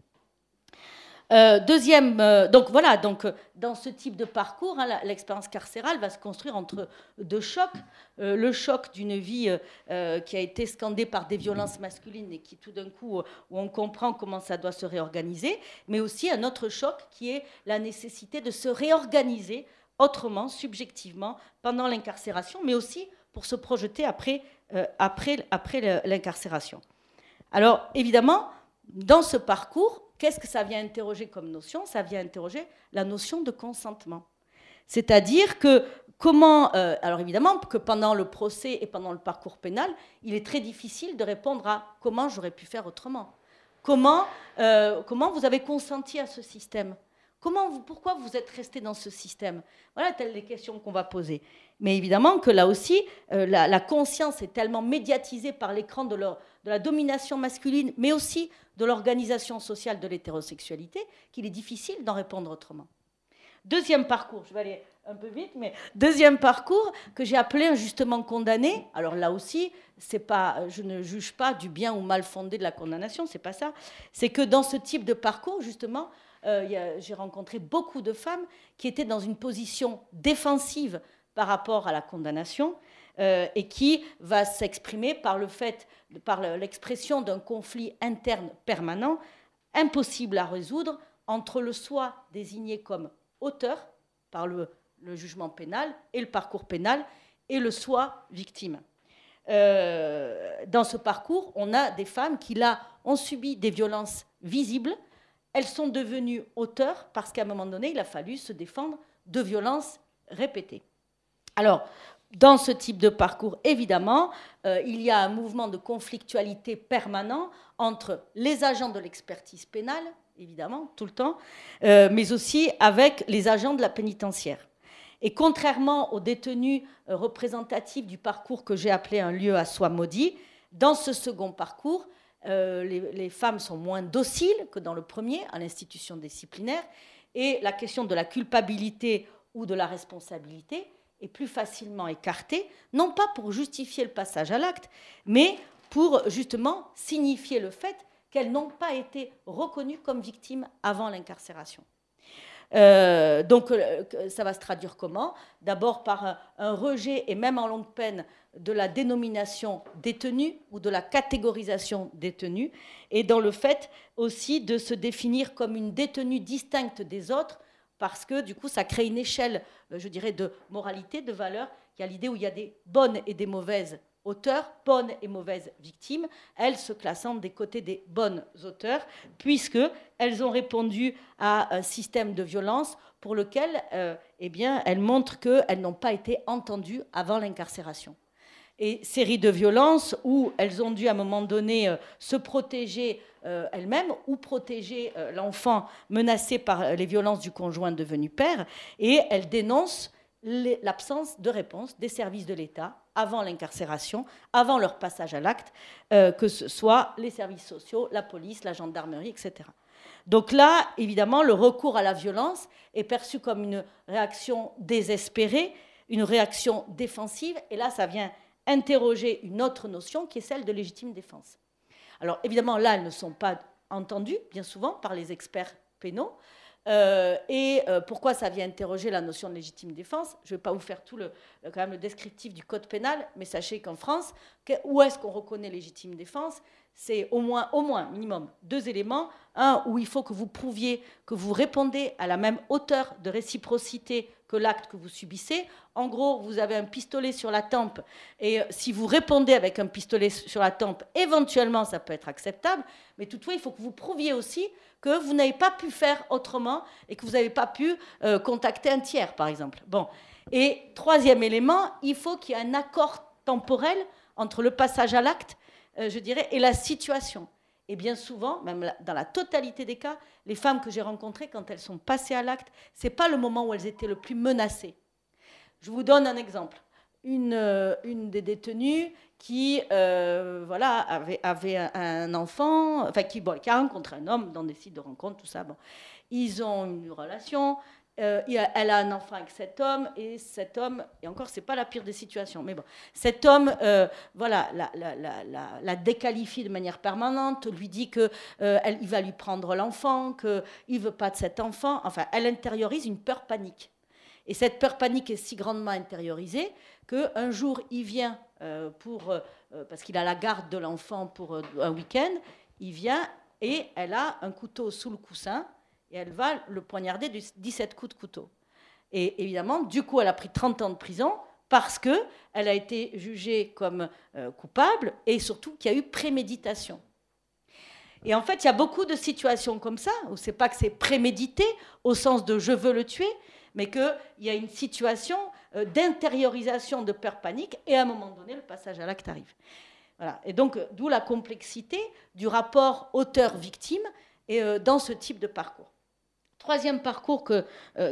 Euh, deuxième, euh, donc voilà, donc euh, dans ce type de parcours, hein, l'expérience carcérale va se construire entre deux chocs. le choc d'une vie qui a été scandée par des violences masculines et qui tout d'un coup, où on comprend comment ça doit se réorganiser, mais aussi un autre choc qui est la nécessité de se réorganiser autrement, subjectivement, pendant l'incarcération, mais aussi pour se projeter après, après, après l'incarcération. Alors évidemment, dans ce parcours, Qu'est-ce que ça vient interroger comme notion? Ça vient interroger la notion de consentement. C'est-à-dire que comment, euh, alors évidemment que pendant le procès et pendant le parcours pénal, il est très difficile de répondre à comment j'aurais pu faire autrement. Comment, euh, comment vous avez consenti à ce système? Comment vous, pourquoi vous êtes resté dans ce système? Voilà telles les questions qu'on va poser. Mais évidemment que là aussi, euh, la, conscience est tellement médiatisée par l'écran de, de la domination masculine, mais aussi de l'organisation sociale de l'hétérosexualité, qu'il est difficile d'en répondre autrement. Deuxième parcours, je vais aller un peu vite, mais deuxième parcours que j'ai appelé injustement condamné. Alors là aussi, c'est pas, je ne juge pas du bien ou mal fondé de la condamnation, c'est pas ça. C'est que dans ce type de parcours, justement, euh, j'ai rencontré beaucoup de femmes qui étaient dans une position défensive par rapport à la condamnation euh, et qui va s'exprimer par le fait, par l'expression d'un conflit interne permanent, impossible à résoudre entre le soi désigné comme auteur par le, jugement pénal et le parcours pénal et le soi victime. Euh, dans ce parcours, on a des femmes qui, là, ont subi des violences visibles. Elles sont devenues auteurs parce qu'à un moment donné, il a fallu se défendre de violences répétées. Alors, dans ce type de parcours, évidemment, euh, il y a un mouvement de conflictualité permanent entre les agents de l'expertise pénale, évidemment, tout le temps, euh, mais aussi avec les agents de la pénitentiaire. Et contrairement aux détenus euh, représentatifs du parcours que j'ai appelé un lieu à soi maudit, dans ce second parcours, euh, les, femmes sont moins dociles que dans le premier, à l'institution disciplinaire, et la question de la culpabilité ou de la responsabilité est plus facilement écartée, non pas pour justifier le passage à l'acte, mais pour justement signifier le fait qu'elles n'ont pas été reconnues comme victimes avant l'incarcération. Euh, donc euh, ça va se traduire comment? D'abord par un, rejet, et même en longue peine, de la dénomination détenu ou de la catégorisation détenu, et dans le fait aussi de se définir comme une détenue distincte des autres, parce que du coup ça crée une échelle, euh, je dirais, de moralité, de valeur. Il y a l'idée où il y a des bonnes et des mauvaises auteurs, bonnes et mauvaises victimes, elles se classant des côtés des bonnes auteurs, puisque elles ont répondu à un système de violence pour lequel euh, eh bien, elles montrent qu'elles n'ont pas été entendues avant l'incarcération. Et série de violences où elles ont dû à un moment donné euh, se protéger euh, elles-mêmes ou protéger l'enfant menacé par les violences du conjoint devenu père, et elles dénoncent l'absence de réponse des services de l'État avant l'incarcération, avant leur passage à l'acte, euh, que ce soit les services sociaux, la police, la gendarmerie, etc. Donc là, évidemment, le recours à la violence est perçu comme une réaction désespérée, une réaction défensive, et là, ça vient interroger une autre notion qui est celle de légitime défense. Alors évidemment, là, elles ne sont pas entendues, bien souvent, par les experts pénaux, euh, et euh, pourquoi ça vient interroger la notion de légitime défense? Je ne vais pas vous faire tout le, quand même le descriptif du code pénal, mais sachez qu'en France, où est-ce qu'on reconnaît légitime défense? C'est au moins, au moins, minimum, deux éléments. Un, où il faut que vous prouviez que vous répondez à la même hauteur de réciprocité que l'acte que vous subissez. En gros, vous avez un pistolet sur la tempe, et euh, si vous répondez avec un pistolet sur la tempe, éventuellement, ça peut être acceptable, mais toutefois, il faut que vous prouviez aussi que vous n'avez pas pu faire autrement et que vous n'avez pas pu euh, contacter un tiers, par exemple. Bon. Et troisième élément, il faut qu'il y ait un accord temporel entre le passage à l'acte, euh, je dirais, et la situation. Et bien souvent, même dans la totalité des cas, les femmes que j'ai rencontrées, quand elles sont passées à l'acte, ce n'est pas le moment où elles étaient le plus menacées. Je vous donne un exemple. Une, euh, une des détenues qui euh, voilà, avait, avait, un enfant, enfin qui, bon, qui a rencontré un homme dans des sites de rencontre, tout ça. Bon. Ils ont une relation, euh, elle a un enfant avec cet homme, et cet homme, et encore, c'est pas la pire des situations, mais bon, cet homme, euh, voilà, la, la, la, la, déqualifie de manière permanente, lui dit qu'il il va lui prendre l'enfant, qu'il veut pas de cet enfant, enfin, elle intériorise une peur panique. Et cette peur panique est si grandement intériorisée qu'un jour, il vient euh, pour, euh, parce qu'il a la garde de l'enfant pour euh, un week-end, il vient et elle a un couteau sous le coussin et elle va le poignarder de 17 coups de couteau. Et évidemment, du coup, elle a pris 30 ans de prison parce qu'elle a été jugée comme coupable et surtout qu'il y a eu préméditation. Et en fait, il y a beaucoup de situations comme ça, où c'est pas que c'est prémédité au sens de je veux le tuer, mais qu'il y a une situation euh, d'intériorisation de peur panique, et à un moment donné, le passage à l'acte arrive. Voilà. Et donc, euh, d'où la complexité du rapport auteur-victime euh, dans ce type de parcours. Troisième parcours que,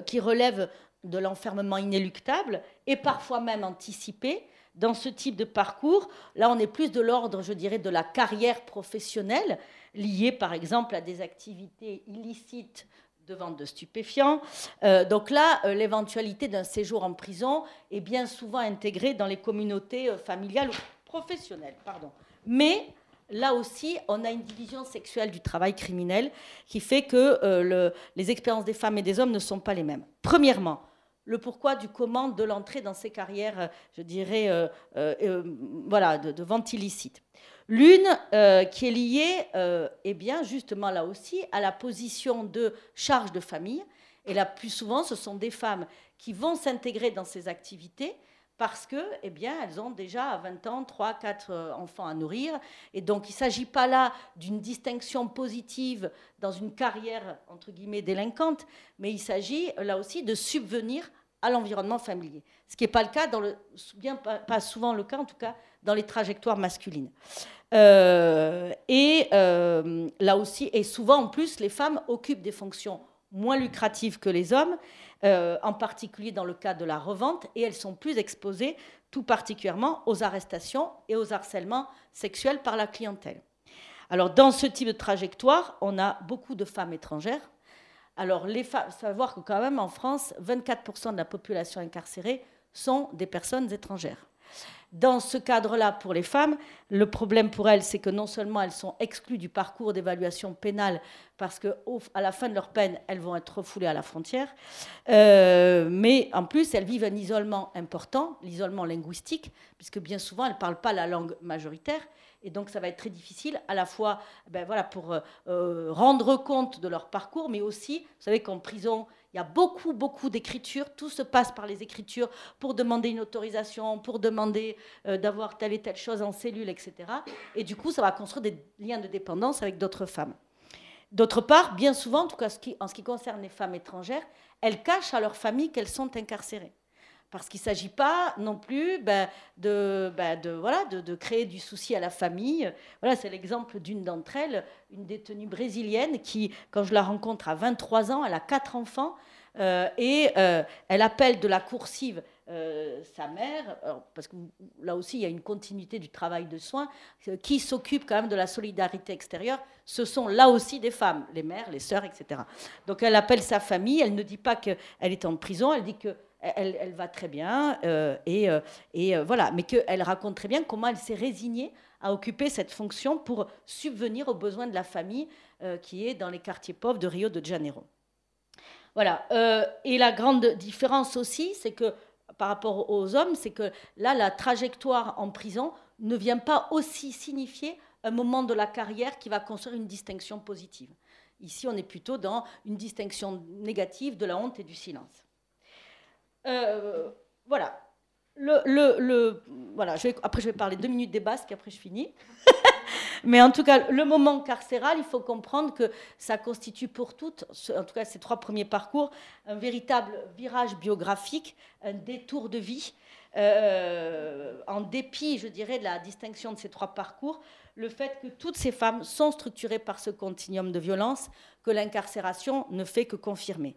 qui relève de l'enfermement inéluctable et parfois même anticipé, dans ce type de parcours, là on est plus de l'ordre, je dirais, de la carrière professionnelle, liée par exemple à des activités illicites de vente de stupéfiants. Euh, donc là, euh, l'éventualité d'un séjour en prison est bien souvent intégrée dans les communautés euh, familiales ou professionnelles. Pardon. Mais là aussi, on a une division sexuelle du travail criminel qui fait que le, les expériences des femmes et des hommes ne sont pas les mêmes. Premièrement, le pourquoi du comment de l'entrée dans ces carrières, je dirais, voilà, de, vente illicite. L'une euh, qui est liée, euh, eh bien, justement là aussi, à la position de charge de famille. Et là, plus souvent, ce sont des femmes qui vont s'intégrer dans ces activités parce que, eh bien, elles ont déjà à 20 ans 3, 4 euh, enfants à nourrir. Et donc, il ne s'agit pas là d'une distinction positive dans une carrière, entre guillemets, délinquante, mais il s'agit là aussi de subvenir à l'environnement familier. Ce qui n'est pas le cas, bien pas, souvent le cas, en tout cas, dans les trajectoires masculines. Euh, et euh, là aussi, et souvent en plus, les femmes occupent des fonctions moins lucratives que les hommes, euh, en particulier dans le cas de la revente, et elles sont plus exposées tout particulièrement aux arrestations et aux harcèlements sexuels par la clientèle. Alors dans ce type de trajectoire, on a beaucoup de femmes étrangères. Alors les femmes, savoir que quand même en France, 24% de la population incarcérée sont des personnes étrangères. Dans ce cadre-là, pour les femmes, le problème pour elles, c'est que non seulement elles sont exclues du parcours d'évaluation pénale parce qu'à la fin de leur peine, elles vont être refoulées à la frontière, euh, mais en plus, elles vivent un isolement important, l'isolement linguistique, puisque bien souvent, elles ne parlent pas la langue majoritaire. Et donc, ça va être très difficile, à la fois ben voilà, pour euh, euh, rendre compte de leur parcours, mais aussi, vous savez qu'en prison, il y a beaucoup, beaucoup d'écritures. Tout se passe par les écritures pour demander une autorisation, pour demander euh, d'avoir telle et telle chose en cellule, etc. Et du coup, ça va construire des liens de dépendance avec d'autres femmes. D'autre part, bien souvent, en tout cas en ce qui concerne les femmes étrangères, elles cachent à leur famille qu'elles sont incarcérées parce qu'il ne s'agit pas non plus ben, de, ben, de, voilà, de, créer du souci à la famille. Voilà, c'est l'exemple d'une d'entre elles, une détenue brésilienne qui, quand je la rencontre à 23 ans, elle a quatre enfants euh, et euh, elle appelle de la coursive euh, sa mère, parce que là aussi il y a une continuité du travail de soins, qui s'occupe quand même de la solidarité extérieure, ce sont là aussi des femmes, les mères, les sœurs, etc. Donc elle appelle sa famille, elle ne dit pas qu'elle est en prison, elle dit que elle, va très bien, euh, et, euh, euh, voilà, mais qu'elle raconte très bien comment elle s'est résignée à occuper cette fonction pour subvenir aux besoins de la famille qui est dans les quartiers pauvres de Rio de Janeiro. Voilà, et la grande différence aussi, c'est que par rapport aux hommes, c'est que là, la trajectoire en prison ne vient pas aussi signifier un moment de la carrière qui va construire une distinction positive. Ici, on est plutôt dans une distinction négative de la honte et du silence. Euh, voilà. Je vais, après, je vais parler deux minutes des basques, après je finis. Mais en tout cas, le moment carcéral, il faut comprendre que ça constitue pour toutes, en tout cas ces trois premiers parcours, un véritable virage biographique, un détour de vie. Euh, en dépit, je dirais, de la distinction de ces trois parcours, le fait que toutes ces femmes sont structurées par ce continuum de violence que l'incarcération ne fait que confirmer.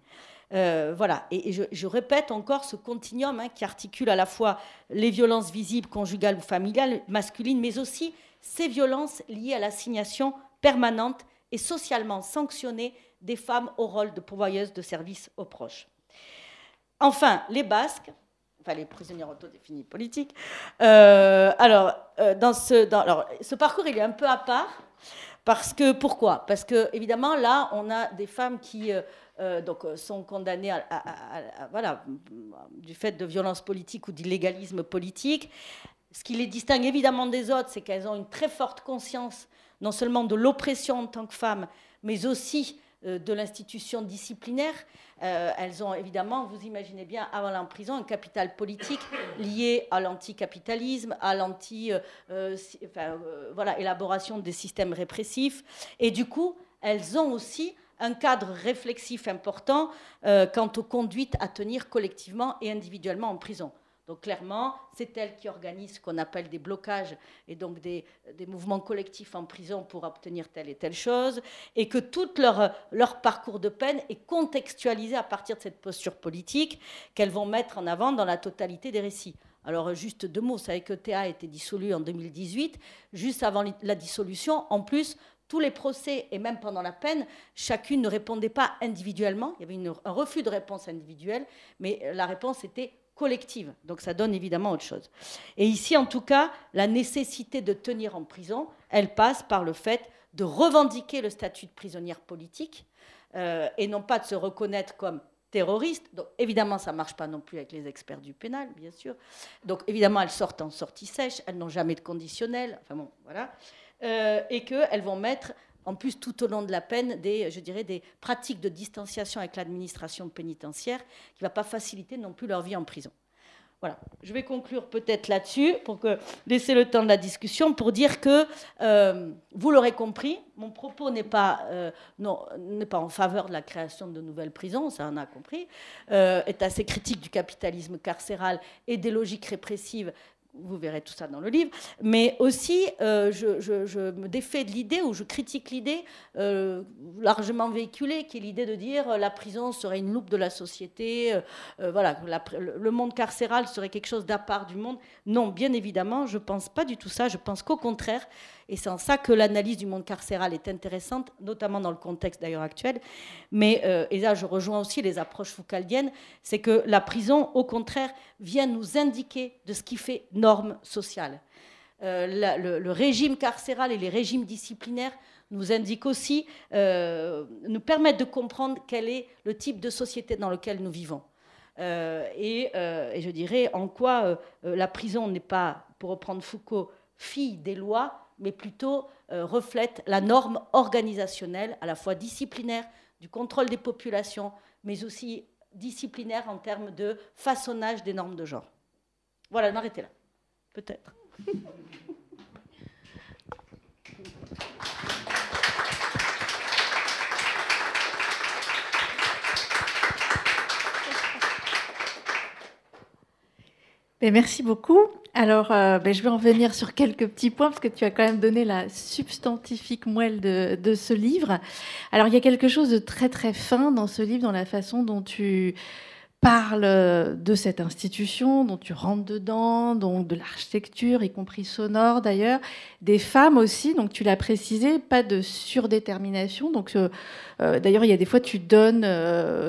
Euh, voilà, et, je, répète encore ce continuum hein, qui articule à la fois les violences visibles, conjugales ou familiales, masculines, mais aussi ces violences liées à l'assignation permanente et socialement sanctionnée des femmes au rôle de pourvoyeuses de services aux proches. Enfin, les Basques, enfin les prisonniers autodéfinis politiques, euh, alors, euh, dans ce, alors, ce parcours, il est un peu à part. Parce que pourquoi? Parce que évidemment là, on a des femmes qui euh, donc, euh, sont condamnés à, voilà, du fait de violences politiques ou d'illégalisme politique. Ce qui les distingue évidemment des autres, c'est qu'elles ont une très forte conscience non seulement de l'oppression en tant que femmes, mais aussi euh, de l'institution disciplinaire. elles ont évidemment, vous imaginez bien, avant la prison, un capital politique lié à l'anticapitalisme, à l'anti, voilà, élaboration des systèmes répressifs. Et du coup, elles ont aussi un cadre réflexif important euh, quant aux conduites à tenir collectivement et individuellement en prison. Donc clairement, c'est elle qui organise ce qu'on appelle des blocages et donc des, mouvements collectifs en prison pour obtenir telle et telle chose, et que tout leur, parcours de peine est contextualisé à partir de cette posture politique qu'elles vont mettre en avant dans la totalité des récits. Alors juste deux mots, vous savez que Théa a été dissolu en 2018. Juste avant la dissolution, en plus, tous les procès et même pendant la peine, chacune ne répondait pas individuellement. Il y avait un refus de réponse individuelle, mais la réponse était collective. Donc ça donne évidemment autre chose. Et ici, en tout cas, la nécessité de tenir en prison, elle passe par le fait de revendiquer le statut de prisonnière politique euh, et non pas de se reconnaître comme terroriste. Donc évidemment, ça ne marche pas non plus avec les experts du pénal, bien sûr. Donc évidemment, elles sortent en sortie sèche, elles n'ont jamais de conditionnel. Enfin bon, voilà. Euh, et qu'elles vont mettre en plus tout au long de la peine des, je dirais, des pratiques de distanciation avec l'administration pénitentiaire qui ne va pas faciliter non plus leur vie en prison. Voilà, je vais conclure peut-être là-dessus pour que, laisser le temps de la discussion pour dire que, euh, vous l'aurez compris, mon propos n'est pas, euh, pas en faveur de la création de nouvelles prisons, ça on a compris, est assez critique du capitalisme carcéral et des logiques répressives vous verrez tout ça dans le livre, mais aussi euh, je, me défais de l'idée ou je critique l'idée euh, largement véhiculée, qui est l'idée de dire euh, la prison serait une loupe de la société, voilà, le monde carcéral serait quelque chose d'à part du monde. Non, bien évidemment, je ne pense pas du tout ça. Je pense qu'au contraire, et c'est en ça que l'analyse du monde carcéral est intéressante, notamment dans le contexte d'ailleurs actuel. Mais, euh, et là je rejoins aussi les approches foucaldiennes, c'est que la prison, au contraire, vient nous indiquer de ce qui fait norme sociale. Euh, le, régime carcéral et les régimes disciplinaires nous indiquent aussi, euh, nous permettent de comprendre quel est le type de société dans lequel nous vivons. et, et, je dirais en quoi la prison n'est pas, pour reprendre Foucault, fille des lois, mais plutôt euh, reflète la norme organisationnelle, à la fois disciplinaire, du contrôle des populations, mais aussi disciplinaire en termes de façonnage des normes de genre. Voilà, je m'arrêter là. Peut-être.
Ben, merci beaucoup. Alors, euh, ben, je vais en venir sur quelques petits points parce que tu as quand même donné la substantifique moelle de, ce livre. Alors, il y a quelque chose de très très fin dans ce livre, dans la façon dont tu parles de cette institution, dont tu rentres dedans, donc de l'architecture, y compris sonore d'ailleurs, des femmes aussi. Donc, tu l'as précisé, pas de surdétermination. Donc, euh, euh, d'ailleurs, il y a des fois tu donnes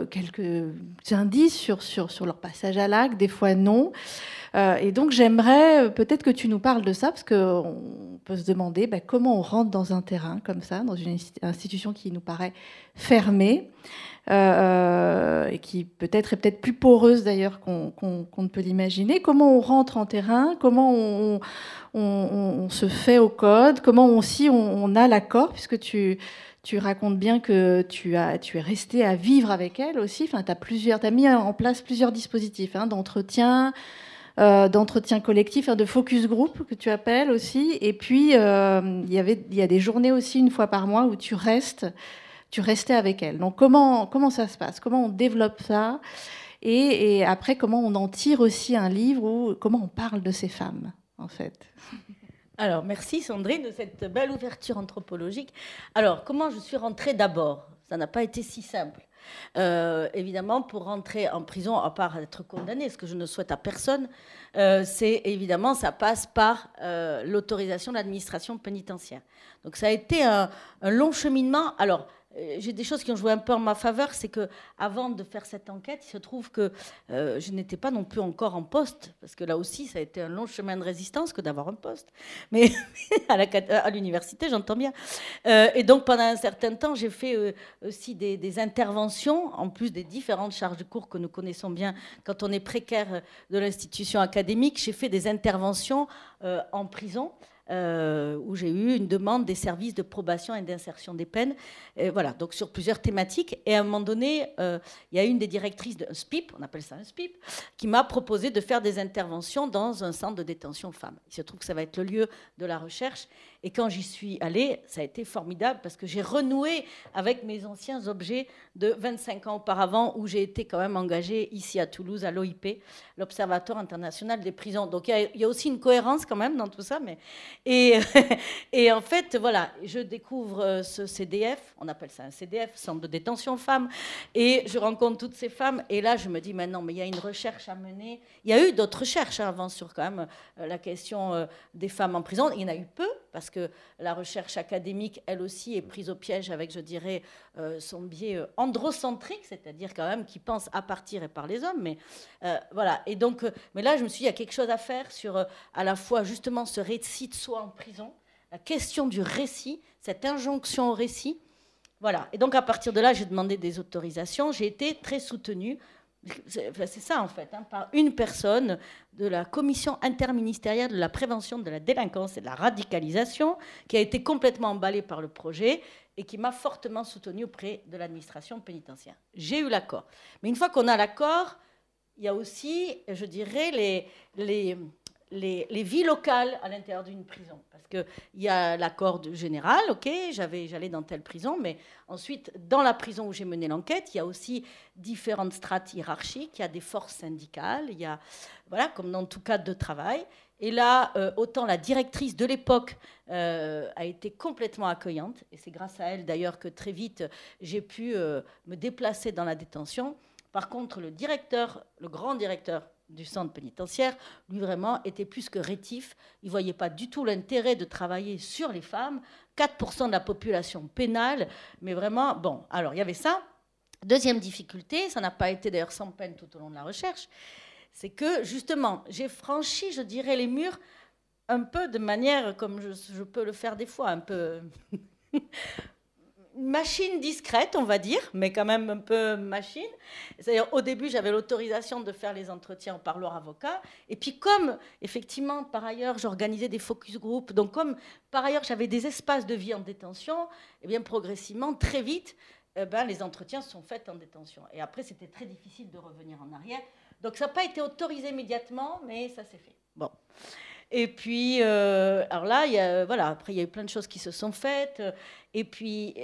quelques indices sur, sur, sur leur passage à l'acte, des fois non. Euh, et donc j'aimerais euh, peut-être que tu nous parles de ça, parce qu'on peut se demander bah, comment on rentre dans un terrain comme ça, dans une institution qui nous paraît fermée, euh, et qui peut-être est peut-être plus poreuse d'ailleurs qu'on ne peut l'imaginer. Comment on rentre en terrain, comment on, se fait au code, comment aussi on, a l'accord, puisque tu... Racontes bien que tu es resté à vivre avec elle aussi. Enfin, tu as, as mis en place plusieurs dispositifs hein, d'entretien, euh, d'entretien collectif, hein, de focus group que tu appelles aussi. Et puis, euh, il y avait, y a des journées aussi une fois par mois où tu restes, tu restais avec elle. Donc, comment, comment ça se passe? Comment on développe ça? Et, après, comment on en tire aussi un livre ou comment on parle de ces femmes, en fait?
Alors, merci Sandrine de cette belle ouverture anthropologique. Alors, comment je suis rentrée d'abord? Ça n'a pas été si simple. Euh, évidemment, pour rentrer en prison, à part être condamné, ce que je ne souhaite à personne, euh, c'est évidemment, ça passe par euh, l'autorisation de l'administration pénitentiaire. Donc ça a été un, un long cheminement. Alors, j'ai des choses qui ont joué un peu en ma faveur, c'est que avant de faire cette enquête, il se trouve que euh, je n'étais pas non plus encore en poste, parce que là aussi, ça a été un long chemin de résistance que d'avoir un poste. Mais à l'université, j'entends bien. Euh, et donc, pendant un certain temps, j'ai fait aussi des, interventions, en plus des différentes charges de cours que nous connaissons bien quand on est précaire de l'institution académique. J'ai fait des interventions en prison. Euh, où j'ai eu une demande des services de probation et d'insertion des peines. voilà, donc sur plusieurs thématiques. Et à un moment donné, euh, il y a une des directrices d'un SPIP, on appelle ça un SPIP, qui m'a proposé de faire des interventions dans un centre de détention femmes. Il se trouve que ça va être le lieu de la recherche. Et quand j'y suis allée, ça a été formidable parce que j'ai renoué avec mes anciens objets de 25 ans auparavant, où j'ai été quand même engagée ici à Toulouse, à l'OIP, l'Observatoire international des prisons. Donc il y, a aussi une cohérence quand même dans tout ça. Mais... Et, en fait, voilà, je découvre euh, ce CDF, on appelle ça un CDF, Centre de détention femmes, et je rencontre toutes ces femmes. Et là, je me dis, maintenant, mais il y a une recherche à mener. Il y a eu d'autres recherches hein, avant sur quand même euh, la question euh, des femmes en prison. Il y en a eu peu, parce que la recherche académique, elle aussi, est prise au piège avec, je dirais, euh, son biais euh, androcentrique, c'est-à-dire quand même qui pense à partir et par les hommes. Mais euh, voilà. Et donc, mais là, je me suis dit, il y a quelque chose à faire sur à la fois justement ce récit de soi en prison, la question du récit, cette injonction au récit. Voilà. Et donc, à partir de là, j'ai demandé des autorisations. J'ai été très soutenue c'est ça en fait, hein, par une personne de la commission interministérielle de la prévention de la délinquance et de la radicalisation, qui a été complètement emballée par le projet et qui m'a fortement soutenue auprès de l'administration pénitentiaire. J'ai eu l'accord. Mais une fois qu'on a l'accord, il y a aussi, je dirais, les, les, les, vies locales à l'intérieur d'une prison. Parce qu'il y a l'accord général, ok, j'allais dans telle prison, mais ensuite, dans la prison où j'ai mené l'enquête, il y a aussi différentes strates hiérarchiques, il y a des forces syndicales, il y a, voilà, comme dans tout cadre de travail. Et là, euh, autant la directrice de l'époque euh, a été complètement accueillante, et c'est grâce à elle d'ailleurs que très vite j'ai pu euh, me déplacer dans la détention. Par contre, le directeur, le grand directeur du centre pénitentiaire, lui vraiment était plus que rétif. Il ne voyait pas du tout l'intérêt de travailler sur les femmes. 4% de la population pénale, mais vraiment, bon, alors il y avait ça. Deuxième difficulté, ça n'a pas été d'ailleurs sans peine tout au long de la recherche, c'est que justement, j'ai franchi, je dirais, les murs un peu de manière comme je, je peux le faire des fois, un peu machine discrète, on va dire, mais quand même un peu machine. C'est-à-dire, au début, j'avais l'autorisation de faire les entretiens par leur avocat. Et puis, comme, effectivement, par ailleurs, j'organisais des focus group, donc comme, par ailleurs, j'avais des espaces de vie en détention, et eh bien, progressivement, très vite, eh ben, les entretiens sont faits en détention. Et après, c'était très difficile de revenir en arrière. Donc, ça n'a pas été autorisé immédiatement, mais ça s'est fait. Bon. Et puis, euh, alors là, y a, voilà, après, il y a eu plein de choses qui se sont faites. Et puis,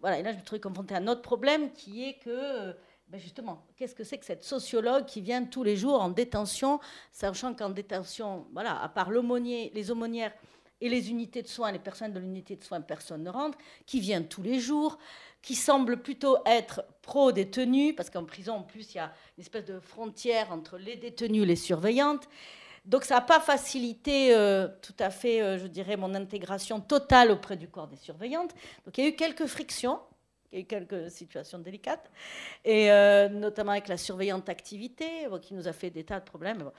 voilà, et là, je me trouvais confrontée à un autre problème qui est que, ben justement, qu'est-ce que c'est que cette sociologue qui vient tous les jours en détention, sachant qu'en détention, voilà, à part les aumônières et les unités de soins, les personnes de l'unité de soins, personne ne rentre, qui vient tous les jours, qui semble plutôt être pro-détenus, parce qu'en prison, en plus, il y a une espèce de frontière entre les détenus et les surveillantes. Donc ça n'a pas facilité euh, tout à fait, euh, je dirais, mon intégration totale auprès du corps des surveillantes. Donc il y a eu quelques frictions, il y a eu quelques situations délicates, et euh, notamment avec la surveillante activité, qui nous a fait des tas de problèmes.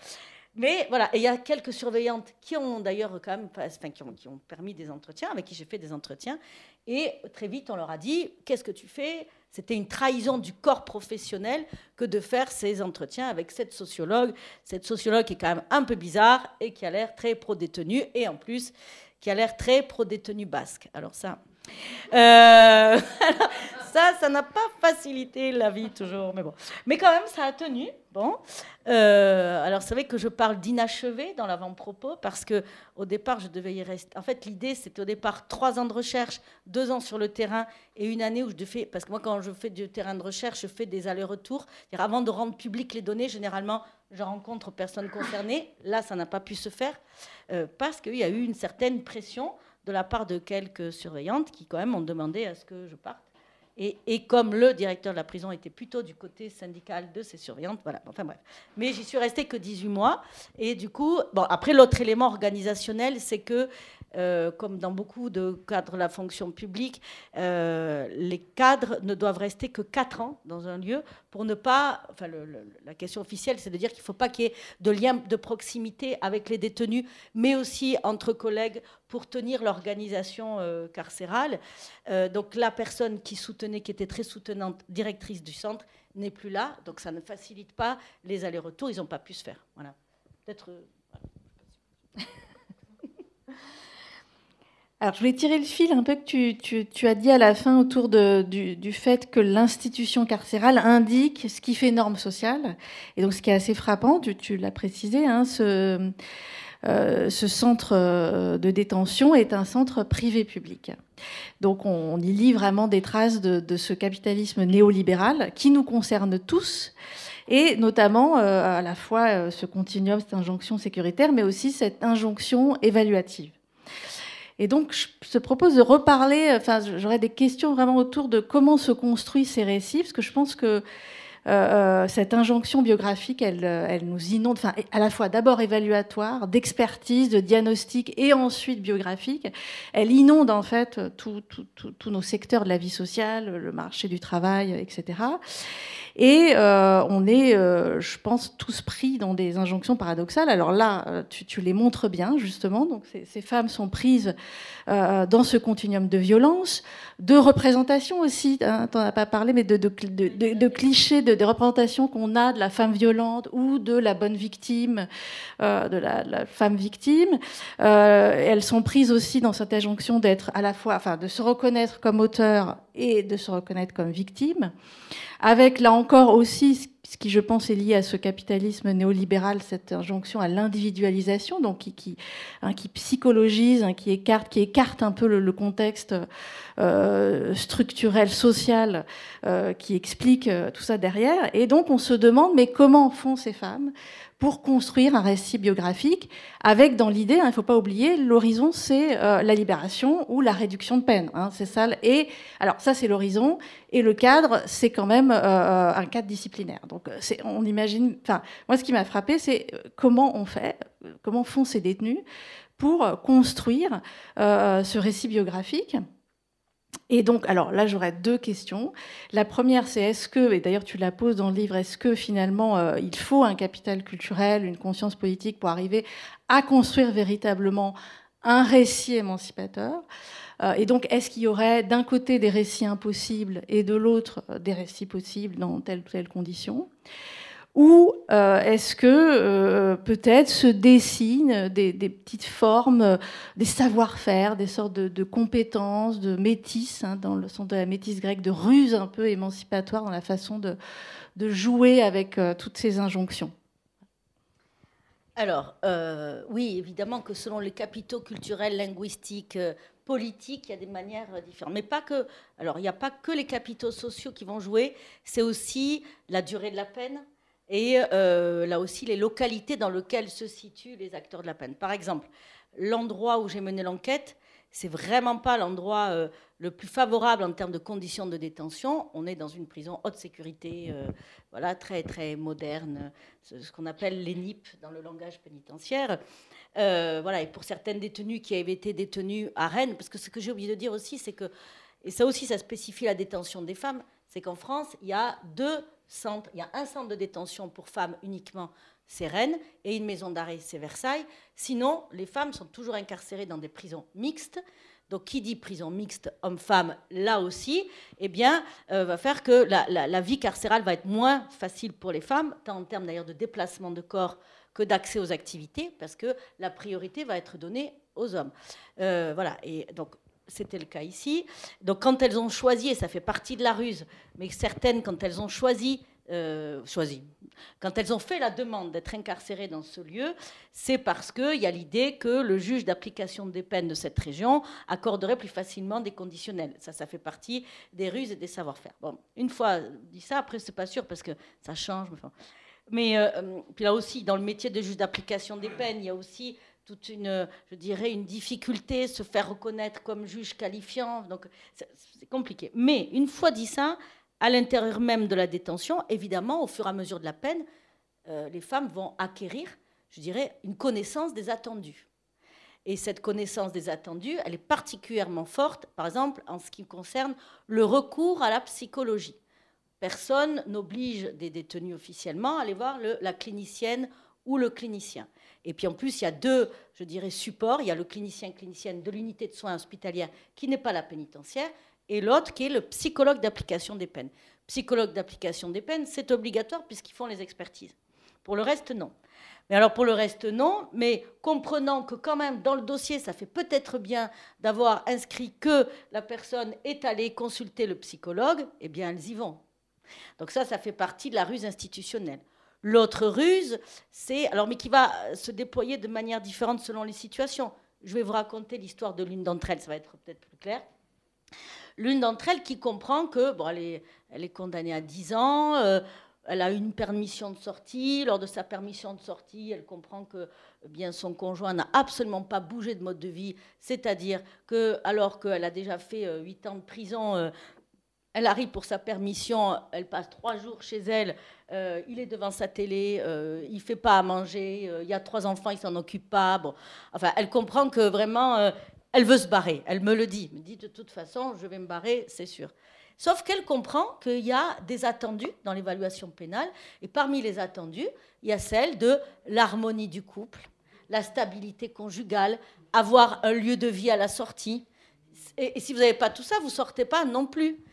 Mais voilà, il y a quelques surveillantes qui ont d'ailleurs quand même, enfin, qui ont, qui ont permis des entretiens, avec qui j'ai fait des entretiens. Et très vite, on leur a dit, qu'est-ce que tu fais? C'était une trahison du corps professionnel que de faire ces entretiens avec cette sociologue. Cette sociologue qui est quand même un peu bizarre et qui a l'air très pro-détenu et en plus qui a l'air très pro-détenu basque. Alors ça, euh, ça, ça n'a pas facilité la vie toujours, mais bon. Mais quand même, ça a tenu. Bon. Euh, alors c'est vrai que je parle d'inachevé dans l'avant-propos parce que au départ, je devais y rester. En fait, l'idée, c'était au départ trois ans de recherche, deux ans sur le terrain et une année où je devais. Parce que moi, quand je fais du terrain de recherche, je fais des allers-retours. Avant de rendre publiques les données, généralement, je rencontre personnes concernées. Là, ça n'a pas pu se faire euh, parce qu'il y a eu une certaine pression de la part de quelques surveillantes qui, quand même, ont demandé à ce que je parte. Et, comme le directeur de la prison était plutôt du côté syndical de ces surveillantes, voilà, enfin bref. Mais j'y suis restée que 18 mois. Et du coup, bon, après, l'autre élément organisationnel, c'est que euh, comme dans beaucoup de cadres de la fonction publique, euh, les cadres ne doivent rester que 4 ans dans un lieu pour ne pas. Enfin, la question officielle, c'est de dire qu'il ne faut pas qu'il y ait de lien de proximité avec les détenus, mais aussi entre collègues pour tenir l'organisation euh, carcérale. donc, la personne qui soutenait, qui était très soutenante, directrice du centre, n'est plus là. Donc, ça ne facilite pas les allers-retours. Ils n'ont pas pu se faire. Voilà. Peut-être.
Alors, je voulais tirer le fil un peu que tu, as dit à la fin autour du, fait que l'institution carcérale indique ce qui fait norme sociale. Et donc, ce qui est assez frappant, tu, l'as précisé, hein, ce, euh, ce, centre euh, de détention est un centre privé-public. Donc, on, y lit vraiment des traces de, ce capitalisme néolibéral qui nous concerne tous et notamment euh, à la fois ce continuum, cette injonction sécuritaire, mais aussi cette injonction évaluative. Et donc, je te propose de reparler, enfin, j'aurais des questions vraiment autour de comment se construisent ces récits, parce que je pense que euh, euh, cette injonction biographique, elle, euh, elle nous inonde, enfin, à la fois d'abord évaluatoire, d'expertise, de diagnostic et ensuite biographique. Elle inonde en fait tous nos secteurs de la vie sociale, le marché du travail, etc. Et on est, je pense, tous pris dans des injonctions paradoxales. Alors là, tu, les montres bien, justement. Donc ces, femmes sont prises dans ce continuum de violence, de représentation aussi. Hein, tu n'en as pas parlé, mais de clichés, de, représentations qu'on a de la femme violente ou de la bonne victime, euh, de, la, femme victime. elles sont prises aussi dans cette injonction d'être à la fois, enfin, de se reconnaître comme auteur et de se reconnaître comme victime, avec là encore aussi ce qui, je pense, est lié à ce capitalisme néolibéral, cette injonction à l'individualisation, donc qui, hein, psychologise, hein, qui, écarte, qui écarte un peu le, contexte euh, structurel, social, euh, qui explique euh, tout ça derrière. Et donc on se demande, mais comment font ces femmes pour construire un récit biographique avec dans l'idée, hein, il ne faut pas oublier, l'horizon c'est euh, la libération ou la réduction de peine. Hein, c'est ça. Et alors ça c'est l'horizon et le cadre c'est quand même euh, euh, un cadre disciplinaire. Donc on imagine. Enfin moi ce qui m'a frappé c'est comment on fait, comment font ces détenus pour construire ce récit biographique. Et donc, alors là, j'aurais deux questions. La première, c'est est-ce que, et d'ailleurs tu la poses dans le livre, est-ce que finalement euh, il faut un capital culturel, une conscience politique pour arriver à construire véritablement un récit émancipateur? Euh, Et donc, est-ce qu'il y aurait d'un côté des récits impossibles et de l'autre euh, des récits possibles dans telle ou telle condition? Ou euh, est-ce que euh, peut-être se dessinent des, petites formes, des savoir-faire, des sortes de, compétences, de métis, hein, dans le sens de la métisse grecque, de ruse un peu émancipatoire dans la façon de, jouer avec euh, toutes ces injonctions?
Alors, oui, évidemment que selon les capitaux culturels, linguistiques, politiques, il y a des manières différentes. Mais pas que. Alors, il n'y a pas que les capitaux sociaux qui vont jouer, c'est aussi la durée de la peine, et euh, là aussi les localités dans lesquelles se situent les acteurs de la peine. Par exemple, l'endroit où j'ai mené l'enquête, c'est vraiment pas l'endroit euh, le plus favorable en termes de conditions de détention. On est dans une prison haute sécurité, euh, voilà, très très moderne, ce, qu'on appelle l'ENIP dans le langage pénitentiaire. voilà, et pour certaines détenues qui avaient été détenues à Rennes, parce que ce que j'ai oublié de dire aussi, c'est que, et ça aussi, ça spécifie la détention des femmes, c'est qu'en France, il y a deux il y a un centre de détention pour femmes uniquement, c'est Rennes, et une maison d'arrêt, c'est Versailles. Sinon, les femmes sont toujours incarcérées dans des prisons mixtes. Donc, qui dit prison mixte homme-femme, là aussi, eh bien, euh, va faire que la, vie carcérale va être moins facile pour les femmes, tant en termes d'ailleurs de déplacement de corps que d'accès aux activités, parce que la priorité va être donnée aux hommes. Euh, voilà. Et donc, c'était le cas ici. Donc quand elles ont choisi, et ça fait partie de la ruse, mais certaines, quand elles ont choisi, euh, choisi, quand elles ont fait la demande d'être incarcérées dans ce lieu, c'est parce qu'il y a l'idée que le juge d'application des peines de cette région accorderait plus facilement des conditionnels. Ça, ça fait partie des ruses et des savoir-faire. Bon, une fois dit ça, après, c'est pas sûr parce que ça change. Mais euh, puis là aussi, dans le métier de juge d'application des peines, il y a aussi toute une, je dirais, une difficulté, se faire reconnaître comme juge qualifiant. Donc, c'est compliqué. Mais une fois dit ça, à l'intérieur même de la détention, évidemment, au fur et à mesure de la peine, euh, les femmes vont acquérir, je dirais, une connaissance des attendus. Et cette connaissance des attendus, elle est particulièrement forte, par exemple, en ce qui concerne le recours à la psychologie. Personne n'oblige des détenus officiellement à aller voir la clinicienne ou le clinicien. Et puis en plus, il y a deux, je dirais, supports. Il y a le clinicien clinicienne de l'unité de soins hospitalière qui n'est pas la pénitentiaire, et l'autre qui est le psychologue d'application des peines. Psychologue d'application des peines, c'est obligatoire puisqu'ils font les expertises. Pour le reste, non. Mais alors pour le reste, non, mais comprenant que quand même dans le dossier, ça fait peut-être bien d'avoir inscrit que la personne est allée consulter le psychologue, eh bien elles y vont. Donc ça, ça fait partie de la ruse institutionnelle. L'autre ruse, c'est, alors, mais qui va se déployer de manière différente selon les situations. Je vais vous raconter l'histoire de l'une d'entre elles, ça va être peut-être plus clair. L'une d'entre elles qui comprend que, bon, elle est, elle est condamnée à 10 ans, euh, elle a une permission de sortie. Lors de sa permission de sortie, elle comprend que eh bien, son conjoint n'a absolument pas bougé de mode de vie, c'est-à-dire que, alors qu'elle a déjà fait 8 euh, ans de prison, euh, elle arrive pour sa permission, elle passe trois jours chez elle, euh, il est devant sa télé, euh, il fait pas à manger, euh, il y a trois enfants, il s'en occupe pas. Bon, enfin, elle comprend que vraiment, elle veut se barrer. Elle me le dit, elle me dit de toute façon, je vais me barrer, c'est sûr. Sauf qu'elle comprend qu'il y a des attendus dans l'évaluation pénale, et parmi les attendus, il y a celle de l'harmonie du couple, la stabilité conjugale, avoir un lieu de vie à la sortie. Et, si vous n'avez pas tout ça, vous sortez pas non plus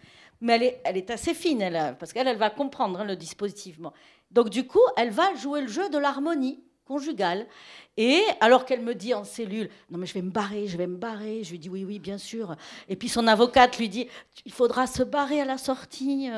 mais elle est, assez fine, parce qu'elle elle va comprendre hein, le dispositif. Donc du coup, elle va jouer le jeu de l'harmonie. conjugale. Et alors qu'elle me dit en cellule, non mais je vais me barrer, je vais me barrer, je lui dis oui, oui, bien sûr. Et puis son avocate lui dit, il faudra se barrer à la sortie.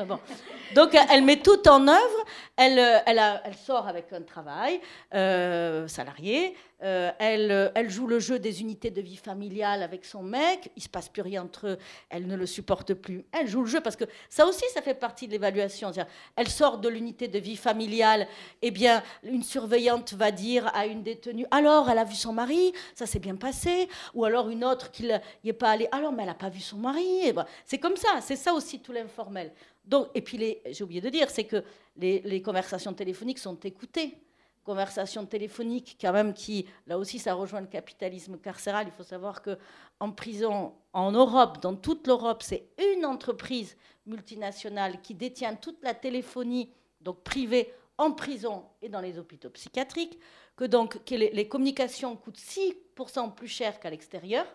Donc elle met tout en œuvre, elle sort avec un travail euh, salarié, euh, elle, elle, joue le jeu des unités de vie familiale avec son mec, il se passe plus rien entre eux, elle ne le supporte plus. Elle joue le jeu parce que ça aussi, ça fait partie de l'évaluation. Elle sort de l'unité de vie familiale, eh bien, une surveillante va dire à une détenue, alors elle a vu son mari, ça s'est bien passé, ou alors une autre qui n'y est pas allée, alors mais elle n'a pas vu son mari. Ben, c'est comme ça, c'est ça aussi tout l'informel. Donc, et puis j'ai oublié de dire, c'est que les conversations téléphoniques sont écoutées conversation téléphonique, quand même, qui, là aussi, ça rejoint le capitalisme carcéral. Il faut savoir que en prison, en Europe, dans toute l'Europe, c'est une entreprise multinationale qui détient toute la téléphonie, donc privée, en prison et dans les hôpitaux psychiatriques, que donc les communications coûtent 6% plus cher qu'à l'extérieur,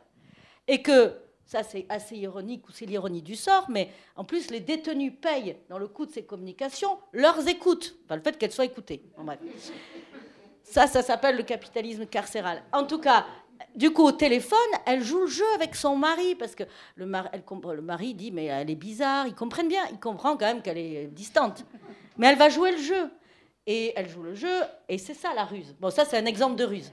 et que ça, c'est assez ironique ou c'est l'ironie du sort, mais en plus, les détenus payent dans le coût de ces communications leurs écoutes, enfin, le fait qu'elles soient écoutées. Ça, ça s'appelle le capitalisme carcéral. En tout cas, du coup, au téléphone, elle joue le jeu avec son mari, parce que le mari, dit, mais elle est bizarre, ils comprennent bien, il comprend quand même qu'elle est distante. Mais elle va jouer le jeu. Et elle joue le jeu, et c'est ça la ruse. Bon, ça, c'est un exemple de ruse.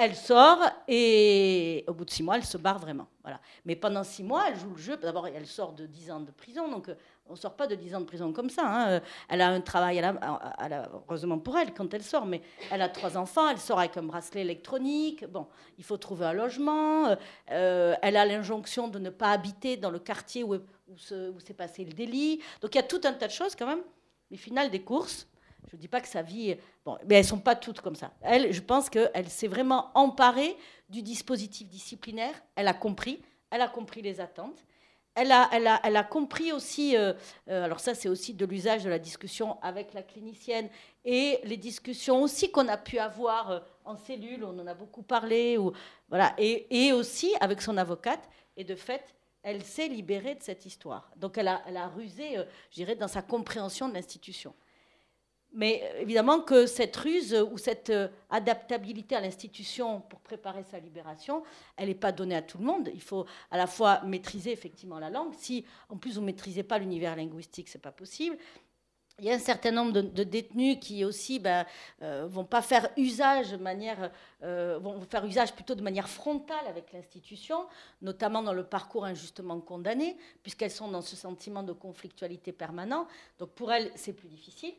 Elle sort et au bout de six mois, elle se barre vraiment. Voilà. Mais pendant six mois, elle joue le jeu. D'abord, elle sort de dix ans de prison, donc euh, on ne sort pas de dix ans de prison comme ça. Hein. Euh, elle a un travail, a, heureusement pour elle quand elle sort, mais elle a trois enfants, elle sort avec un bracelet électronique. Bon, il faut trouver un logement. Euh, elle a l'injonction de ne pas habiter dans le quartier où, où s'est passé le délit. Donc il y a tout un tas de choses quand même. Mais final des courses, je ne dis pas que sa vie. Bon, mais elles ne sont pas toutes comme ça. Elle, je pense qu'elle s'est vraiment emparée du dispositif disciplinaire. Elle a compris. Elle a compris les attentes. Elle a, elle a, elle a compris aussi, euh, euh, alors ça c'est aussi de l'usage de la discussion avec la clinicienne et les discussions aussi qu'on a pu avoir euh, en cellule, on en a beaucoup parlé, voilà, et, et, aussi avec son avocate. Et de fait, elle s'est libérée de cette histoire. Donc elle a, elle a rusé, je dirais, dans sa compréhension de l'institution. Mais euh, évidemment que cette ruse ou cette euh, adaptabilité à l'institution pour préparer sa libération, elle n'est pas donnée à tout le monde. Il faut à la fois maîtriser effectivement la langue. Si en plus vous ne maîtrisez pas l'univers linguistique, ce n'est pas possible. Il y a un certain nombre de, détenus qui aussi ben, euh, vont pas faire usage de manière, vont faire usage plutôt de manière frontale avec l'institution, notamment dans le parcours injustement condamné, puisqu'elles sont dans ce sentiment de conflictualité permanent. Donc pour elles, c'est plus difficile.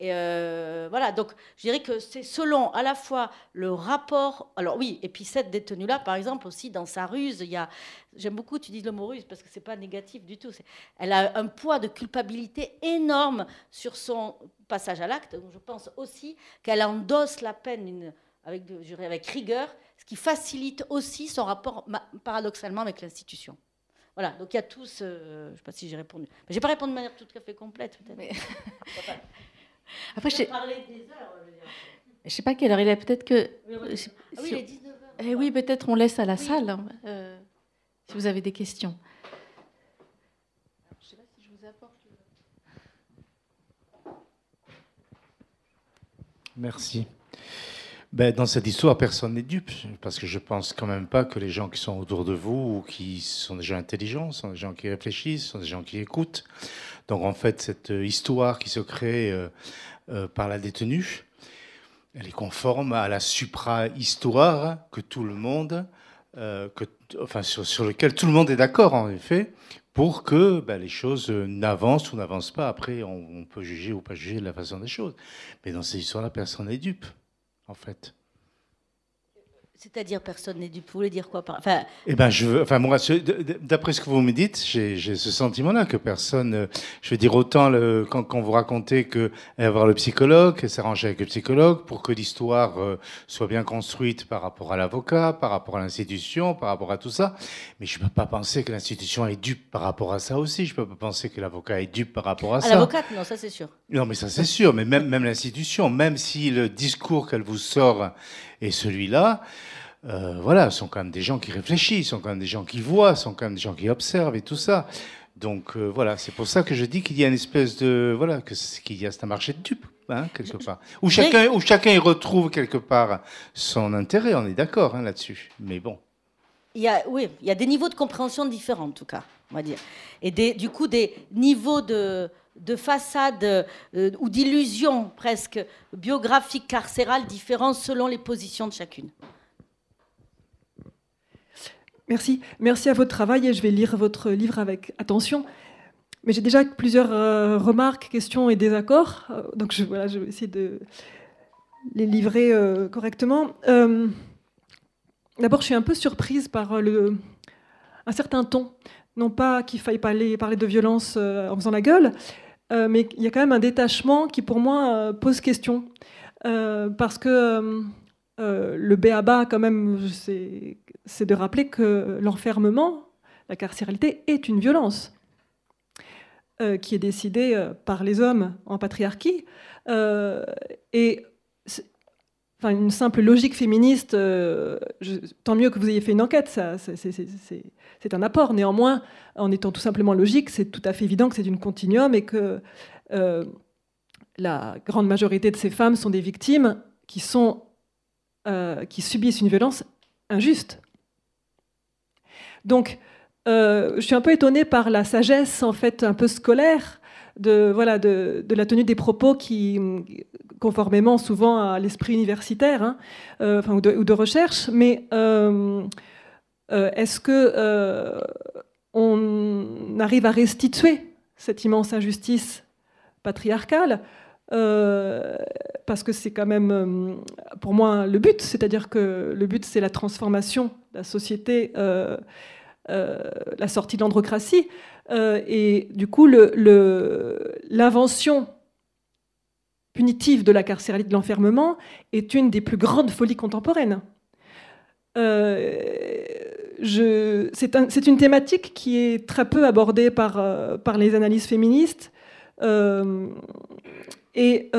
Et euh, voilà, donc je dirais que c'est selon à la fois le rapport. Alors oui, et puis cette détenue-là, par exemple, aussi dans sa ruse, il y a. J'aime beaucoup, tu dis le mot ruse parce que c'est pas négatif du tout. Elle a un poids de culpabilité énorme sur son passage à l'acte. Je pense aussi qu'elle endosse la peine avec, avec rigueur, ce qui facilite aussi son rapport paradoxalement avec l'institution. Voilà, donc il y a tous. je ne sais pas si j'ai répondu. Mais j'ai pas répondu de manière tout à fait complète, peut-être. Mais...
Après, je je sais pas quelle heure il est. Peut-être que.
Ah oui, il est 19h.
Eh oui, peut-être on laisse à la salle hein, euh, si vous avez des questions. je sais pas si je vous apporte.
Merci. Ben, dans cette histoire, personne n'est dupe, parce que je pense quand même pas que les gens qui sont autour de vous ou qui sont des gens intelligents, sont des gens qui réfléchissent, sont des gens qui écoutent. Donc en fait, cette histoire qui se crée euh, euh, par la détenue, elle est conforme à la supra-histoire que tout le monde, euh, enfin sur, sur, lequel tout le monde est d'accord en effet, pour que ben, les choses n'avancent ou n'avancent pas. Après, on, on, peut juger ou pas juger de la façon des choses. Mais dans cette histoire-là, personne n'est dupe en fait.
C'est-à-dire personne n'est du. Vous voulez dire quoi par... enfin...
Eh ben, je, enfin, moi, d'après ce que vous me dites, j'ai ce sentiment-là que personne. Euh, je veux dire autant le, quand, quand, vous racontez que avoir le psychologue, s'arranger avec le psychologue pour que l'histoire euh, soit bien construite par rapport à l'avocat, par rapport à l'institution, par rapport à tout ça. Mais je ne peux pas penser que l'institution est dupe par rapport à ça aussi. Je ne peux pas penser que l'avocat est dupe par rapport à, à ça.
L'avocate, non, ça c'est sûr.
Non, mais ça c'est sûr. Mais même, même l'institution, même si le discours qu'elle vous sort est celui-là. Euh, voilà, sont quand même des gens qui réfléchissent, sont quand même des gens qui voient, sont quand même des gens qui observent et tout ça. Donc euh, voilà, c'est pour ça que je dis qu'il y a une espèce de voilà que qu'il y a c'est un marché de dupes hein, quelque part où chacun où chacun y retrouve quelque part son intérêt. On est d'accord hein, là-dessus. Mais bon.
Il y a, oui, il y a des niveaux de compréhension différents en tout cas, on va dire, et des, du coup des niveaux de de façade euh, ou d'illusion presque biographique carcérale différents selon les positions de chacune.
Merci. Merci à votre travail et je vais lire votre livre avec attention. Mais j'ai déjà plusieurs euh, remarques, questions et désaccords. Euh, donc je, voilà, je vais essayer de les livrer correctement. D'abord, je suis un peu surprise par le, un certain ton. Non pas qu'il faille parler, parler de violence en faisant la gueule, mais il y a quand même un détachement qui, pour moi, pose question. parce que le béaba, quand même, c'est de rappeler que l'enfermement, la carcéralité, est une violence euh, qui est décidée euh, par les hommes en patriarchie. Euh, et enfin, une simple logique féministe, tant mieux que vous ayez fait une enquête, c'est un apport. Néanmoins, en étant tout simplement logique, c'est tout à fait évident que c'est une continuum et que la grande majorité de ces femmes sont des victimes qui, sont, qui subissent une violence injuste. Donc, euh, je suis un peu étonnée par la sagesse, en fait, un peu scolaire de, voilà, de, la tenue des propos qui, conformément souvent à l'esprit universitaire hein, euh, ou, de, recherche, mais euh, est-ce que on arrive à restituer cette immense injustice patriarcale parce que c'est quand même pour moi le but, c'est-à-dire que le but c'est la transformation de la société euh, la sortie de l'androcratie. Euh, et du coup, l'invention punitive de la carcéralité de l'enfermement est une des plus grandes folies contemporaines. Euh, c'est une thématique qui est très peu abordée par, par les analyses féministes. et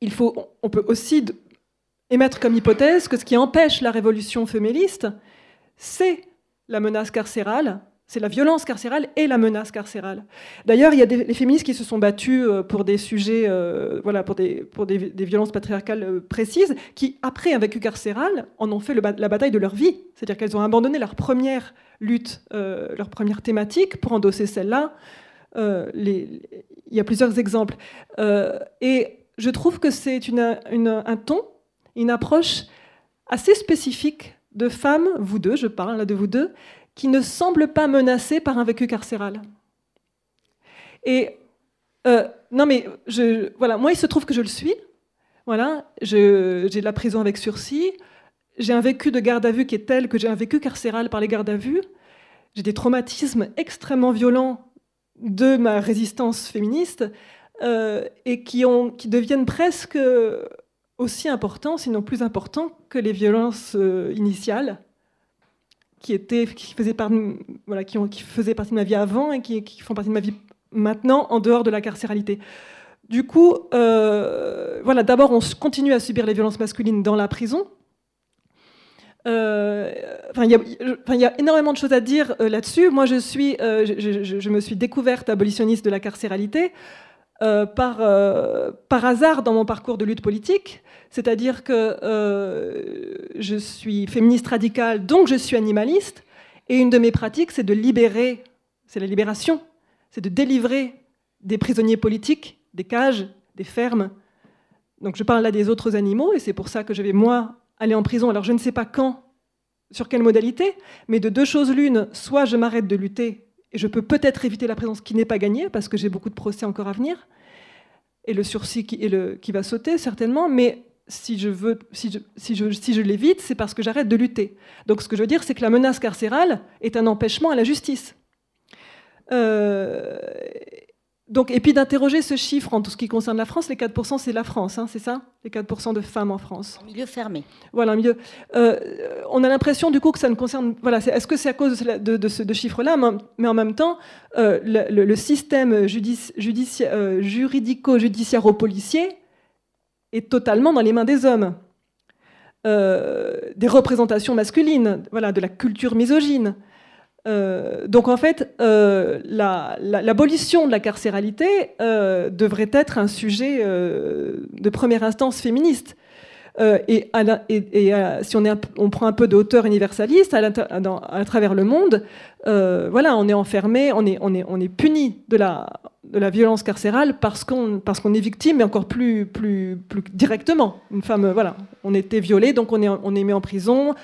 il faut, on peut aussi émettre comme hypothèse que ce qui empêche la révolution féministe, c'est la menace carcérale, c'est la violence carcérale et la menace carcérale. D'ailleurs, il y a des féministes qui se sont battues euh, pour des sujets, euh, voilà, pour des, pour des, violences patriarcales euh, précises, qui, après un vécu carcéral, en ont fait la bataille de leur vie. C'est-à-dire qu'elles ont abandonné leur première lutte, leur première thématique pour endosser celle-là. il y a plusieurs exemples. et je trouve que c'est un ton, une approche assez spécifique de femmes, vous deux, je parle là de vous deux, qui ne semblent pas menacées par un vécu carcéral. Et euh, non, mais voilà, moi, il se trouve que je le suis. Voilà, j'ai de la prison avec sursis. J'ai un vécu de garde à vue qui est tel que j'ai un vécu carcéral par les gardes à vue. J'ai des traumatismes extrêmement violents de ma résistance féministe euh, et qui, deviennent presque aussi important, sinon plus important, que les violences euh, initiales qui, étaient, qui, faisaient part, voilà, qui, ont, qui, faisaient partie de ma vie avant et qui, font partie de ma vie maintenant en dehors de la carcéralité. Du coup, euh, voilà, d'abord, on continue à subir les violences masculines dans la prison. Euh, il y, a énormément de choses à dire là-dessus. Moi, je, suis, je, je, me suis découverte abolitionniste de la carcéralité euh, par, euh, par hasard dans mon parcours de lutte politique, c'est-à-dire que euh, je suis féministe radicale, donc je suis animaliste, et une de mes pratiques, c'est de libérer, c'est la libération, c'est de délivrer des prisonniers politiques, des cages, des fermes. Donc je parle là des autres animaux, et c'est pour ça que je vais, moi, aller en prison. Alors je ne sais pas quand, sur quelle modalité, mais de deux choses l'une, soit je m'arrête de lutter je peux peut-être éviter la présence qui n'est pas gagnée, parce que j'ai beaucoup de procès encore à venir, et le sursis qui, va sauter certainement, mais si je, si je l'évite, c'est parce que j'arrête de lutter. Donc ce que je veux dire, c'est que la menace carcérale est un empêchement à la justice. Euh, donc, et puis d'interroger ce chiffre en tout ce qui concerne la France, les 4%, c'est la France, hein, c'est ça Les 4% de femmes en France.
En milieu fermé.
Voilà, milieu. Euh, on a l'impression du coup que ça ne concerne. Voilà, est-ce que c'est à cause de, ce chiffre-là Mais en même temps, euh, le, système judici, euh, juridico-judiciaire-policier est totalement dans les mains des hommes. des représentations masculines, voilà, de la culture misogyne. Euh, donc en fait, euh, l'abolition de la carcéralité euh, devrait être un sujet de première instance féministe. et, si on, prend un peu de hauteur universaliste à, travers le monde, voilà, on est enfermé, on est, puni de la, violence carcérale parce qu'on est victime, mais encore plus, directement. Une voilà, on était violée, donc on est mis en prison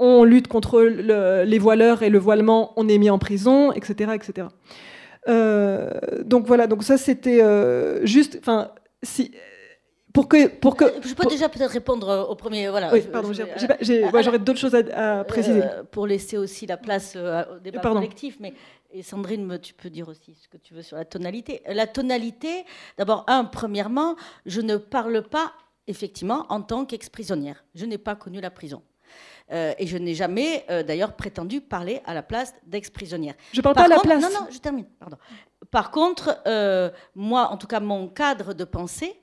on lutte contre les voileurs et le voilement, on est mis en prison, etc. etc. Euh, donc voilà, donc ça c'était euh, juste, enfin, si, pour que, pour que,
je peux déjà peut-être répondre au premier. Voilà.
Oui, pardon, j'aurais d'autres choses à, préciser. Euh,
pour laisser aussi la place au débat collectif, mais et Sandrine, tu peux dire aussi ce que tu veux sur la tonalité. La tonalité, d'abord, un, premièrement, je ne parle pas effectivement en tant qu'ex-prisonnière. Je n'ai pas connu la prison. Euh, et je n'ai jamais, euh, d'ailleurs, prétendu parler à la place d'ex-prisonnière.
Je ne parle pas à la place.
Non, non, je termine. Pardon. Par contre, euh, moi, en tout cas, mon cadre de pensée,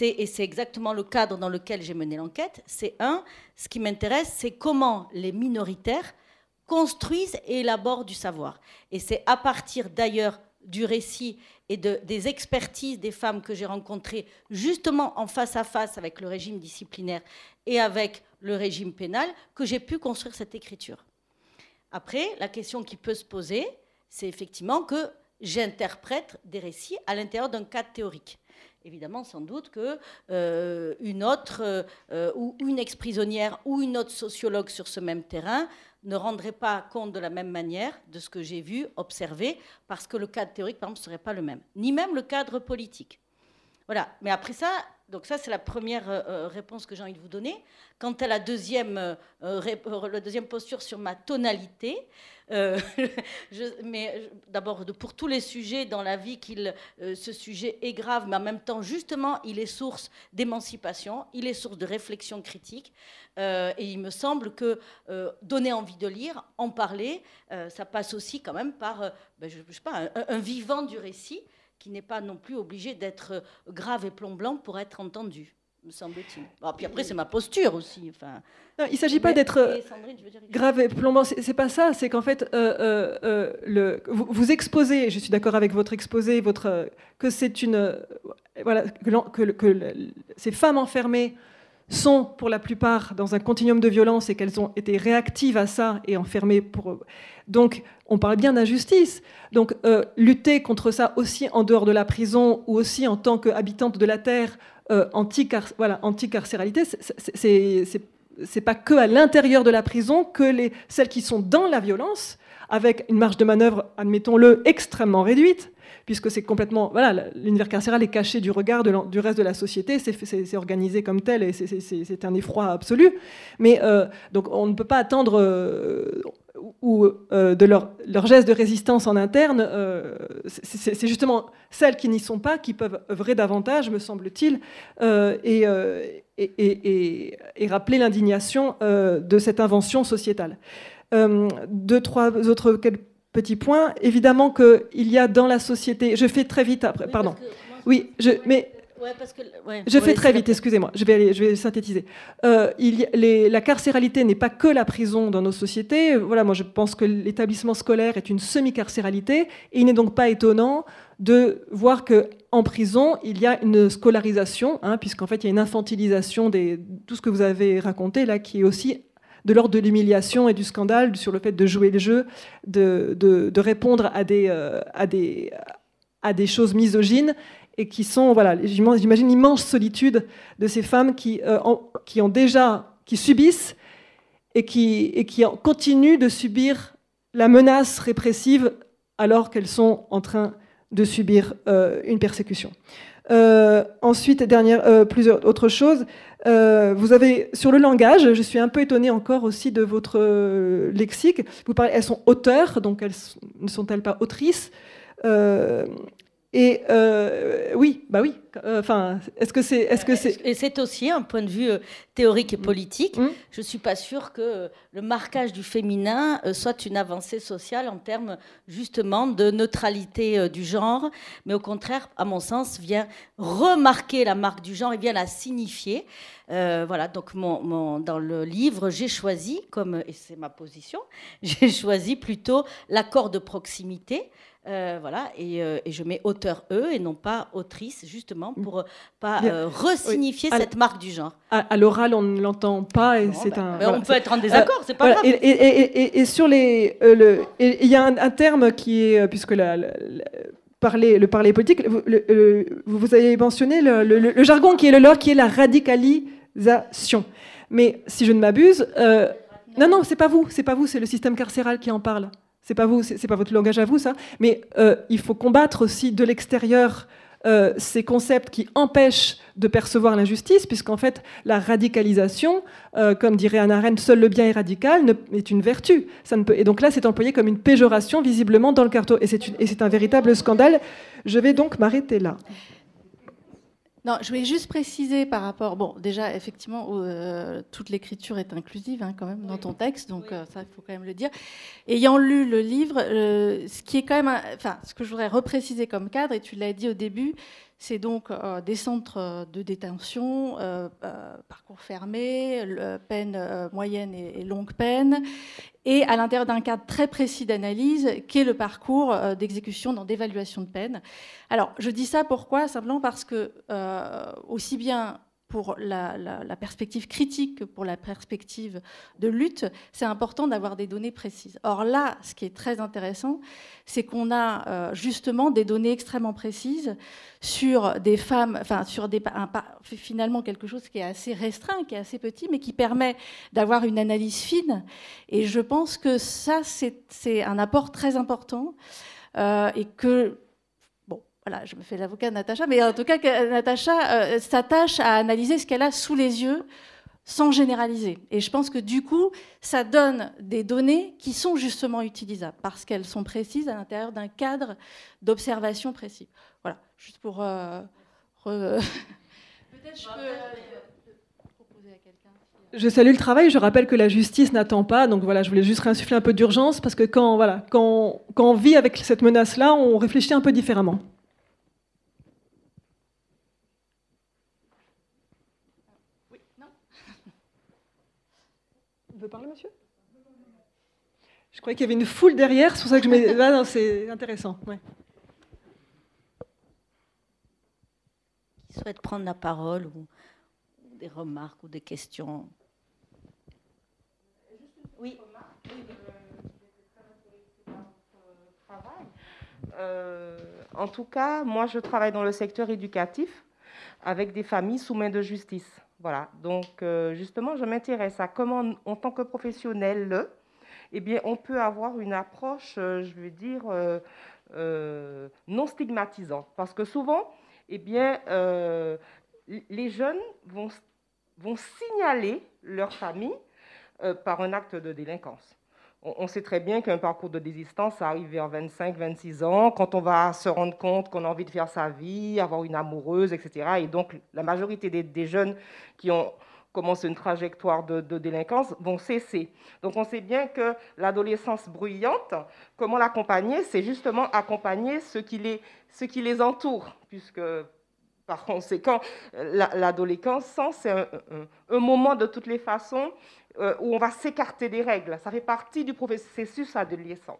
et c'est exactement le cadre dans lequel j'ai mené l'enquête, c'est un, ce qui m'intéresse, c'est comment les minoritaires construisent et élaborent du savoir. Et c'est à partir d'ailleurs du récit et de, des expertises des femmes que j'ai rencontrées justement en face à face avec le régime disciplinaire et avec le régime pénal que j'ai pu construire cette écriture. Après, la question qui peut se poser, c'est effectivement que j'interprète des récits à l'intérieur d'un cadre théorique. Évidemment, sans doute que euh, une autre euh, ou une ex-prisonnière ou une autre sociologue sur ce même terrain ne rendrait pas compte de la même manière de ce que j'ai vu, observé, parce que le cadre théorique, par exemple, ne serait pas le même, ni même le cadre politique. Voilà. Mais après ça, donc ça, c'est la première euh, euh, réponse que j'ai envie de vous donner. Quant à la deuxième, euh, la deuxième posture sur ma tonalité, je, mais d'abord, pour tous les sujets dans la vie, ce sujet est grave, mais en même temps, justement, il est source d'émancipation, il est source de réflexion critique. et il me semble que donner envie de lire, en parler, ça passe aussi quand même par, ben, je, sais pas, un vivant du récit qui n'est pas non plus obligé d'être euh, grave et plomb-blanc pour être entendu, me semble-t-il. Bon, puis après, c'est ma posture aussi. Enfin,
il ne s'agit pas d'être euh, grave et plombant, c'est pas ça, c'est qu'en fait, euh, le, vous, exposez, je suis d'accord avec votre exposé, votre, que c'est une. voilà, que, que, ces femmes enfermées sont pour la plupart dans un continuum de violence et qu'elles ont été réactives à ça et enfermées pour. Donc, on parle bien d'injustice. Donc, euh, lutter contre ça aussi en dehors de la prison ou aussi en tant qu'habitante de la terre, euh, anti-carcéralité, c'est pas que à l'intérieur de la prison que les, celles qui sont dans la violence, avec une marge de manœuvre, admettons-le, extrêmement réduite, puisque c'est complètement. Voilà, l'univers carcéral est caché du regard du reste de la société, c'est organisé comme tel et c'est un effroi absolu. Mais euh, donc on ne peut pas attendre. Euh, euh, de leur, leur, geste de résistance en interne, c'est justement celles qui n'y sont pas qui peuvent œuvrer davantage, me semble-t-il, et, et, rappeler l'indignation de cette invention sociétale. deux, trois autres Petit point, évidemment qu'il y a dans la société. Je fais très vite après, pardon. oui, je, mais je fais très vite, excusez-moi, je vais, aller, je vais synthétiser. Euh, il, les, la carcéralité n'est pas que la prison dans nos sociétés. Voilà, moi je pense que l'établissement scolaire est une semi-carcéralité, et il n'est donc pas étonnant de voir que en prison, il y a une scolarisation, hein, puisqu'en fait il y a une infantilisation de tout ce que vous avez raconté là, qui est aussi de l'ordre de l'humiliation et du scandale, sur le fait de jouer le jeu, de, de, répondre à des, euh, à, des, à des choses misogynes et qui sont, voilà, j'imagine l'immense solitude de ces femmes qui, euh, qui ont déjà, qui subissent et qui, et qui continuent de subir la menace répressive alors qu'elles sont en train de subir euh, une persécution. ensuite, dernière, plusieurs autres choses. Euh, vous avez sur le langage, je suis un peu étonnée encore aussi de votre euh, lexique. Vous parlez, elles sont auteurs, donc elles ne sont-elles pas autrices? Euh, Et oui, bah oui, Enfin, est-ce que c'est, est-ce que c'est
Et c'est aussi un point de vue euh, théorique et politique.
Mm.
Je ne suis pas sûre que euh, le marquage du féminin euh, soit une avancée sociale en termes justement de neutralité euh, du genre, mais au contraire, à mon sens, vient remarquer la marque du genre et vient la signifier. Euh, voilà, donc mon, mon- dans le livre, j'ai choisi, comme, et c'est ma position, j'ai choisi plutôt l'accord de proximité. Euh, voilà, et, euh, et je mets auteur E et non pas autrice, justement, pour euh, pas euh, resignifier
Oui.
cette marque du genre.
à, à l'oral, on ne l'entend pas et c'est
ben,
un. voilà,
on peut être en désaccord, c'est pas
Voilà,
grave.
et, sur les, il y a un, un terme qui est, puisque la- la- la- parler, le parler politique, vous, le- le- vous avez mentionné le, le- le jargon qui est le leur, qui est la radicalisation. Mais si je ne m'abuse, euh, non, non, c'est pas vous, c'est pas vous, c'est le système carcéral qui en parle. C'est pas vous, c'est pas votre langage à vous, ça. Mais euh, il faut combattre aussi de l'extérieur euh, ces concepts qui empêchent de percevoir l'injustice, puisqu'en fait, la radicalisation, euh, comme dirait Anna Arendt, seul le bien est radical, est une vertu. Ça ne peut, et donc là, c'est employé comme une péjoration, visiblement, dans le carton. Et c'est un véritable scandale. Je vais donc m'arrêter là.
Non, je voulais juste préciser par rapport. Bon, déjà, effectivement, euh, toute l'écriture est inclusive hein, quand même dans ton texte, donc euh, ça, il faut quand même le dire. Ayant lu le livre, euh, ce qui est quand même, un- enfin, ce que je voudrais repréciser comme cadre, et tu l'as dit au début, c'est donc des centres de détention, parcours fermé, peine moyenne et, et longue peine, et à l'intérieur d'un cadre très précis d'analyse, qui est le parcours euh, d'exécution dans d'évaluation de peine. Alors, je dis ça pourquoi? Simplement parce que, euh, aussi bien pour la, perspective critique que pour la perspective de lutte, c'est important d'avoir des données précises. Or là, ce qui est très intéressant, c'est qu'on a euh, justement des données extrêmement précises sur des femmes, enfin sur des, finalement quelque chose qui est assez restreint, qui est assez petit, mais qui permet d'avoir une analyse fine. Et je pense que ça, c'est un apport très important euh, et que voilà, je me fais l'avocat de Natacha, mais en tout cas, que Natacha euh, s'attache à analyser ce qu'elle a sous les yeux sans généraliser. Et je pense que du coup, ça donne des données qui sont justement utilisables parce qu'elles sont précises à l'intérieur d'un cadre d'observation précis. Voilà, juste pour. euh, re- Peut-être je peux. euh, proposer à quelqu'un.
Je salue le travail. Je rappelle que la justice n'attend pas. Donc voilà, je voulais juste réinsuffler un peu d'urgence parce que quand, voilà, quand, quand on vit avec cette menace-là, on réfléchit un peu différemment. Parler, monsieur? Je croyais qu'il y avait une foule derrière, c'est pour ça que je mets. Ah non, c'est intéressant. ouais.
Qui souhaite prendre la parole ou, ou des remarques ou des questions? Oui.
Euh, en tout cas, moi, je travaille dans le secteur éducatif avec des familles sous main de justice. Voilà. Donc, euh, justement, je m'intéresse à comment, en tant que professionnel, eh on peut avoir une approche, euh, je veux dire, euh, non stigmatisante. Parce que souvent, eh bien, les jeunes vont, signaler leur famille par un acte de délinquance. On, sait très bien qu'un parcours de désistance, arrive vers 25, 26 ans, quand on va se rendre compte qu'on a envie de faire sa vie, avoir une amoureuse, etc. Et donc, la majorité des, jeunes qui ont commencé une trajectoire de, délinquance vont cesser. Donc, on sait bien que l'adolescence bruyante, comment l'accompagner? C'est justement accompagner ceux qui les, ceux qui les entourent, puisque par conséquent, la- l'adolescence, c'est un, moment de toutes les façons euh, où on va s'écarter des règles. Ça fait partie du processus adolescent.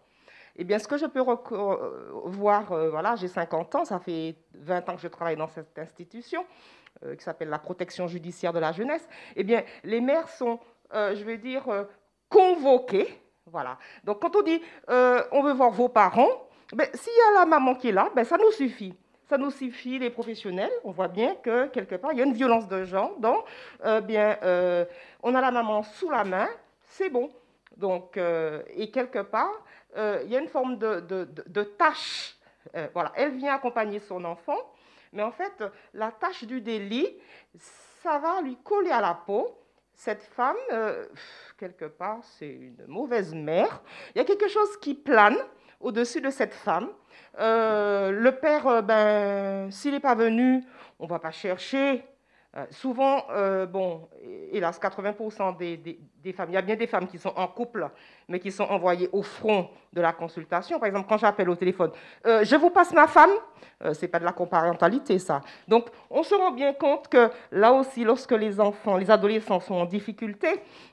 Eh bien, ce que je peux euh, voir, euh, voilà, j'ai 50 ans, ça fait 20 ans que je travaille dans cette institution euh, qui s'appelle la protection judiciaire de la jeunesse. Eh bien, les maires sont, euh, je vais dire, euh, convoqués. Voilà. Donc, quand on dit euh, on veut voir vos parents, ben, s'il y a la maman qui est là, ben, ça nous suffit. Ça suffit, les professionnels. On voit bien que quelque part, il y a une violence de genre. Donc, euh, bien, euh, on a la maman sous la main, c'est bon. Donc, euh, et quelque part, il y a une forme de, de, de- tâche. Voilà, elle vient accompagner son enfant, mais en fait, la tâche du délit, ça va lui coller à la peau. Cette femme, quelque part, c'est une mauvaise mère. Il y a quelque chose qui plane au-dessus de cette femme. Euh, le père, ben, s'il n'est pas venu, on ne va pas chercher. souvent, bon, hélas, 80% des, des, femmes, il y a bien des femmes qui sont en couple, mais qui sont envoyées au front de la consultation. Par exemple, quand j'appelle au téléphone, je vous passe ma femme, ce n'est pas de la comparentalité, ça. Donc, on se rend bien compte que là aussi, lorsque les enfants, les adolescents sont en difficulté,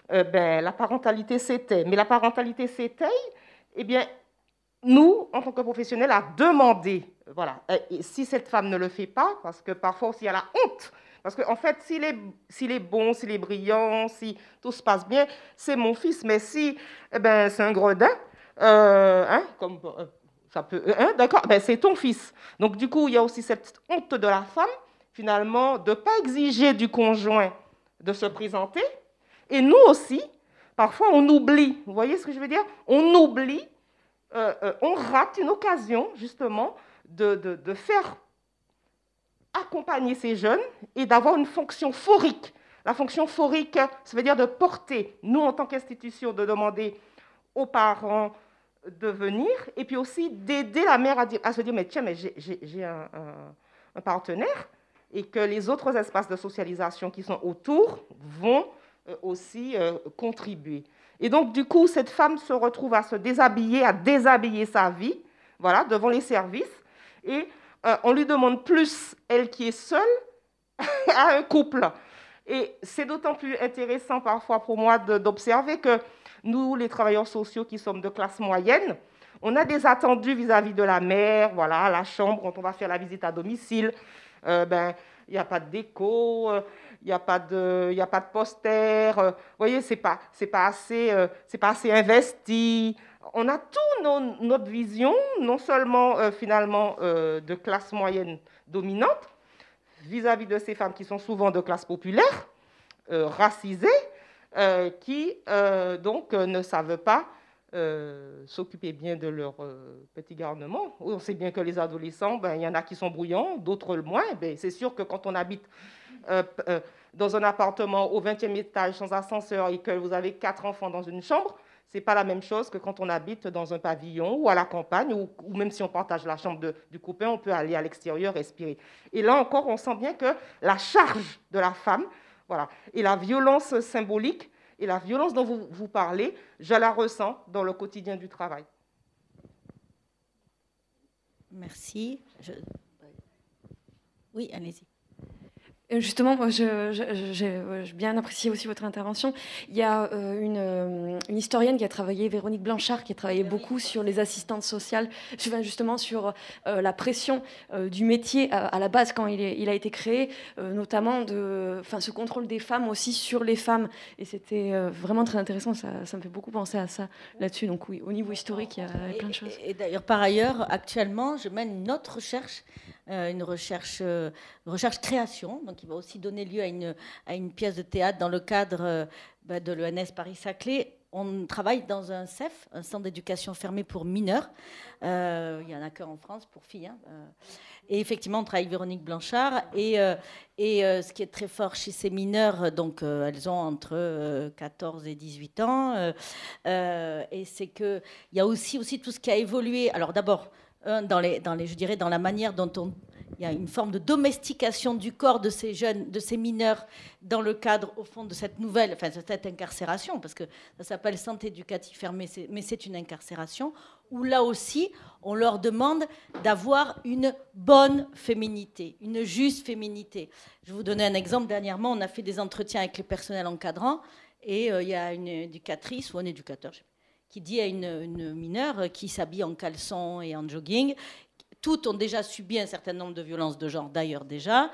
ben, la parentalité s'éteint. Mais la parentalité s'éteille, eh bien, nous, en tant que professionnels, à demander, voilà, et si cette femme ne le fait pas, parce que parfois aussi y a honte, parce qu'en en fait, s'il est, s'il est bon, s'il est brillant, si tout se passe bien, c'est mon fils, mais si eh ben, c'est un gredin, euh, hein, comme euh, ça peut, euh, hein, d'accord, ben, c'est ton fils. Donc du coup, il y a aussi cette honte de la femme, finalement, de ne pas exiger du conjoint de se présenter, et nous aussi, parfois on oublie, vous voyez ce que je veux dire? On oublie euh, euh, on rate une occasion justement de, faire accompagner ces jeunes et d'avoir une fonction phorique. La fonction phorique, ça veut dire de porter, nous en tant qu'institution, de demander aux parents de venir et puis aussi d'aider la mère à, se dire, mais tiens, mais j'ai un, partenaire et que les autres espaces de socialisation qui sont autour vont euh, aussi contribuer. Et donc, du coup, cette femme se retrouve à se déshabiller, à déshabiller sa vie, voilà, devant les services. Et euh, on lui demande plus, elle qui est seule, à un couple. Et c'est d'autant plus intéressant parfois pour moi d'observer que nous, les travailleurs sociaux qui sommes de classe moyenne, on a des attendus vis-à-vis de la mère, voilà, la chambre, quand on va faire la visite à domicile, euh, ben, il n'y a pas de déco, euh, il n'y a pas de, il a pas de poster. Euh, vous voyez, c'est pas, c'est pas assez, c'est pas assez investi. On a tout notre vision, non seulement finalement de classe moyenne dominante, vis-à-vis de ces femmes qui sont souvent de classe populaire, racisées, qui donc ne savent pas s'occuper bien de leur petit garnement. On sait bien que les adolescents, ben, il y en a qui sont brouillants, d'autres le moins. Ben, c'est sûr que quand on habite euh, euh, dans un appartement au 20e étage sans ascenseur et que vous avez quatre enfants dans une chambre, ce n'est pas la même chose que quand on habite dans un pavillon ou à la campagne, ou, même si on partage la chambre du copain, on peut aller à l'extérieur respirer. Et là encore, on sent bien que la charge de la femme, voilà, et la violence symbolique et la violence dont vous, parlez, je la ressens dans le quotidien du travail.
Merci. Oui, allez-y.
Justement, moi, j'ai bien apprécié aussi votre intervention. Il y a euh, une, euh, une, historienne qui a travaillé, Véronique Blanchard, qui a travaillé beaucoup sur les assistantes sociales, justement sur euh, la pression du métier à, la base quand il, est, il a été créé, notamment de, enfin, ce contrôle des femmes aussi sur les femmes. Et c'était vraiment très intéressant. Ça, ça, me fait beaucoup penser à ça là-dessus. Donc oui, au niveau historique, il y a, plein de choses.
Et, et d'ailleurs, par ailleurs, actuellement, je mène une autre recherche euh, une recherche, euh, recherche création, donc qui va aussi donner lieu à une, une pièce de théâtre dans le cadre euh, bah, de l'ENS Paris-Saclay. On travaille dans un CEF, un centre d'éducation fermé pour mineurs. il y en a qu'un en France pour filles. Hein, et effectivement, on travaille avec Véronique Blanchard. Et, et ce qui est très fort chez ces mineurs, donc elles ont entre 14 et 18 ans, et c'est qu'il y a aussi, aussi tout ce qui a évolué. Alors d'abord, dans les, dans je dirais, dans la manière dont on, il y a une forme de domestication du corps de ces jeunes, de ces mineurs, dans le cadre, au fond, de cette nouvelle, enfin, de cette incarcération, parce que ça s'appelle santé éducative fermée, mais c'est une incarcération, où là aussi, on leur demande d'avoir une bonne féminité, une juste féminité. Je vais vous donner un exemple. Dernièrement, on a fait des entretiens avec les personnels encadrants, et euh, il y a une éducatrice ou un éducateur, je sais qui dit à une, mineure qui s'habille en caleçon et en jogging, toutes ont déjà subi un certain nombre de violences de genre d'ailleurs déjà,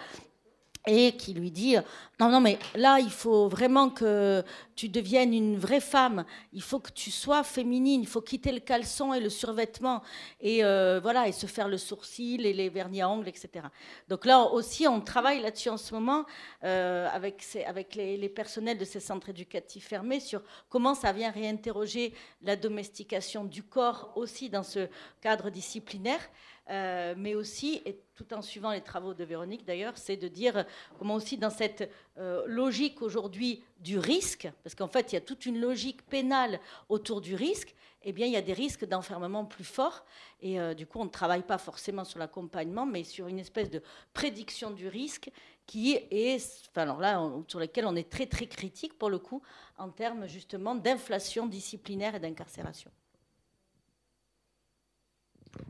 et qui lui dit non non mais là il faut vraiment que tu deviennes une vraie femme. Il faut que tu sois féminine. Il faut quitter le caleçon et le survêtement et euh, voilà et se faire le sourcil et les vernis à ongles etc donc là aussi on travaille là-dessus en ce moment euh, avec les, personnels de ces centres éducatifs fermés sur comment ça vient réinterroger la domestication du corps aussi dans ce cadre disciplinaire euh, mais aussi, et tout en suivant les travaux de Véronique d'ailleurs, c'est de dire comment aussi dans cette euh, logique aujourd'hui du risque, parce qu'en fait il y a toute une logique pénale autour du risque, eh bien il y a des risques d'enfermement plus forts, et euh, du coup on ne travaille pas forcément sur l'accompagnement, mais sur une espèce de prédiction du risque qui est, alors là, sur lequel on est très très critique pour le coup en termes justement d'inflation disciplinaire et d'incarcération.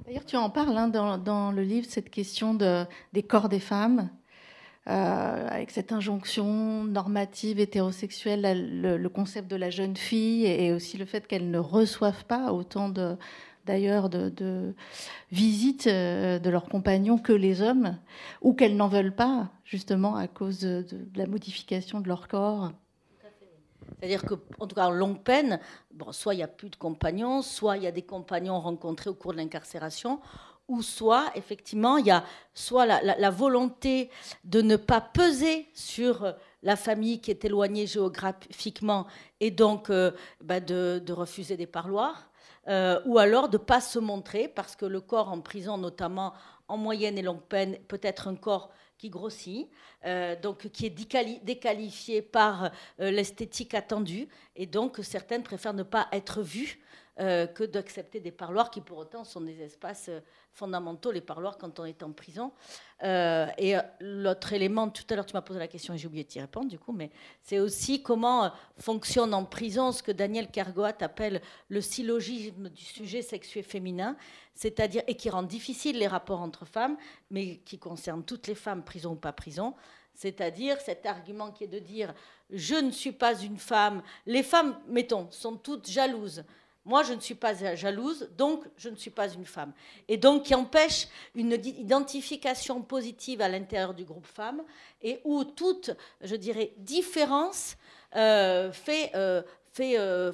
D'ailleurs, tu en parles hein, dans, le livre, cette question de, des corps des femmes, euh, avec cette injonction normative hétérosexuelle, le, concept de la jeune fille, et, aussi le fait qu'elles ne reçoivent pas autant de d'ailleurs de, visites euh, de leurs compagnons que les hommes, ou qu'elles n'en veulent pas, justement à cause de la modification de leur corps.
C'est-à-dire qu'en tout cas, en longue peine, bon, soit il n'y a plus de compagnons, soit il y a des compagnons rencontrés au cours de l'incarcération, ou soit, effectivement, il y a soit la, volonté de ne pas peser sur la famille qui est éloignée géographiquement et donc euh, bah, de, refuser des parloirs, euh, ou alors de ne pas se montrer, parce que le corps en prison, notamment en moyenne et longue peine, peut être un corps qui grossit, euh, donc qui est déqualifié par euh, l'esthétique attendue, et donc certaines préfèrent ne pas être vues euh, que d'accepter des parloirs qui pour autant sont des espaces fondamentaux, les parloirs quand on est en prison. Euh, et l'autre élément, tout à l'heure tu m'as posé la question et j'ai oublié de t'y répondre du coup, mais c'est aussi comment fonctionne en prison ce que Daniel Kergoat appelle le syllogisme du sujet sexué féminin, c'est-à-dire, et qui rend difficile les rapports entre femmes, mais qui concerne toutes les femmes, prison ou pas prison, c'est-à-dire cet argument qui est de dire je ne suis pas une femme, les femmes, mettons, sont toutes jalouses moi, je ne suis pas jalouse, donc je ne suis pas une femme. Et donc qui empêche une identification positive à l'intérieur du groupe femme et où toute, je dirais, différence euh, fait, euh, euh,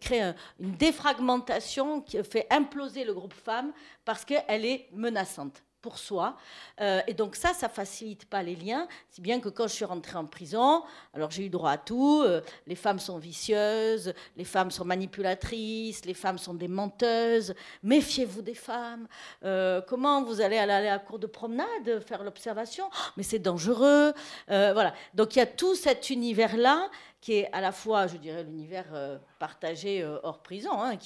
créer une défragmentation qui fait imploser le groupe femme parce qu'elle est menaçante pour soi. Euh, et donc ça, ça facilite pas les liens, si bien que quand je suis rentrée en prison, alors j'ai eu droit à tout, euh, les femmes sont vicieuses, les femmes sont manipulatrices, les femmes sont des menteuses, méfiez-vous des femmes, euh, comment vous allez aller à la cour de promenade, faire l'observation, oh, mais c'est dangereux, voilà. Donc il y a tout cet univers-là qui est à la fois, je dirais, l'univers partagé hors prison, hein,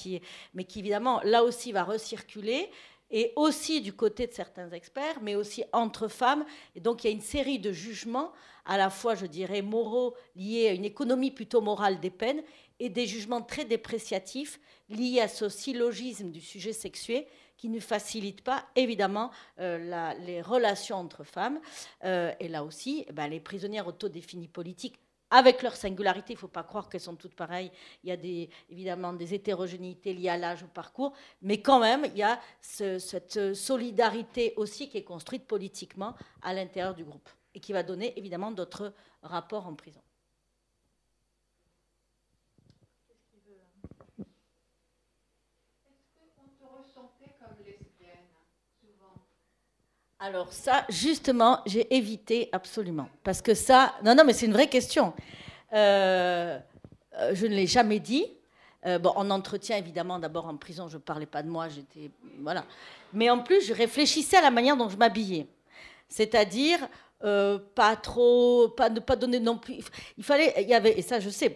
mais qui évidemment, là aussi, va recirculer et aussi du côté de certains experts, mais aussi entre femmes. Et donc il y a une série de jugements, à la fois, je dirais, moraux, liés à une économie plutôt morale des peines, et des jugements très dépréciatifs liés à ce syllogisme du sujet sexué qui ne facilite pas évidemment euh, les relations entre femmes. Euh, et là aussi, eh ben, les prisonnières autodéfinies politiques avec leur singularité. Il ne faut pas croire qu'elles sont toutes pareilles. Il y a évidemment des hétérogénéités liées à l'âge, au parcours, mais quand même, il y a cette solidarité aussi qui est construite politiquement à l'intérieur du groupe et qui va donner évidemment d'autres rapports en prison. Alors ça, justement, j'ai évité absolument. Parce que ça, non, non, mais c'est une vraie question. Euh, euh, je ne l'ai jamais dit. Euh, bon, en entretien, évidemment, d'abord en prison, je ne parlais pas de moi, j'étais... Voilà. Mais en plus, je réfléchissais à la manière dont je m'habillais. C'est-à-dire, euh, pas trop, pas ne pas donner non plus. Il fallait, il y avait, et ça je sais,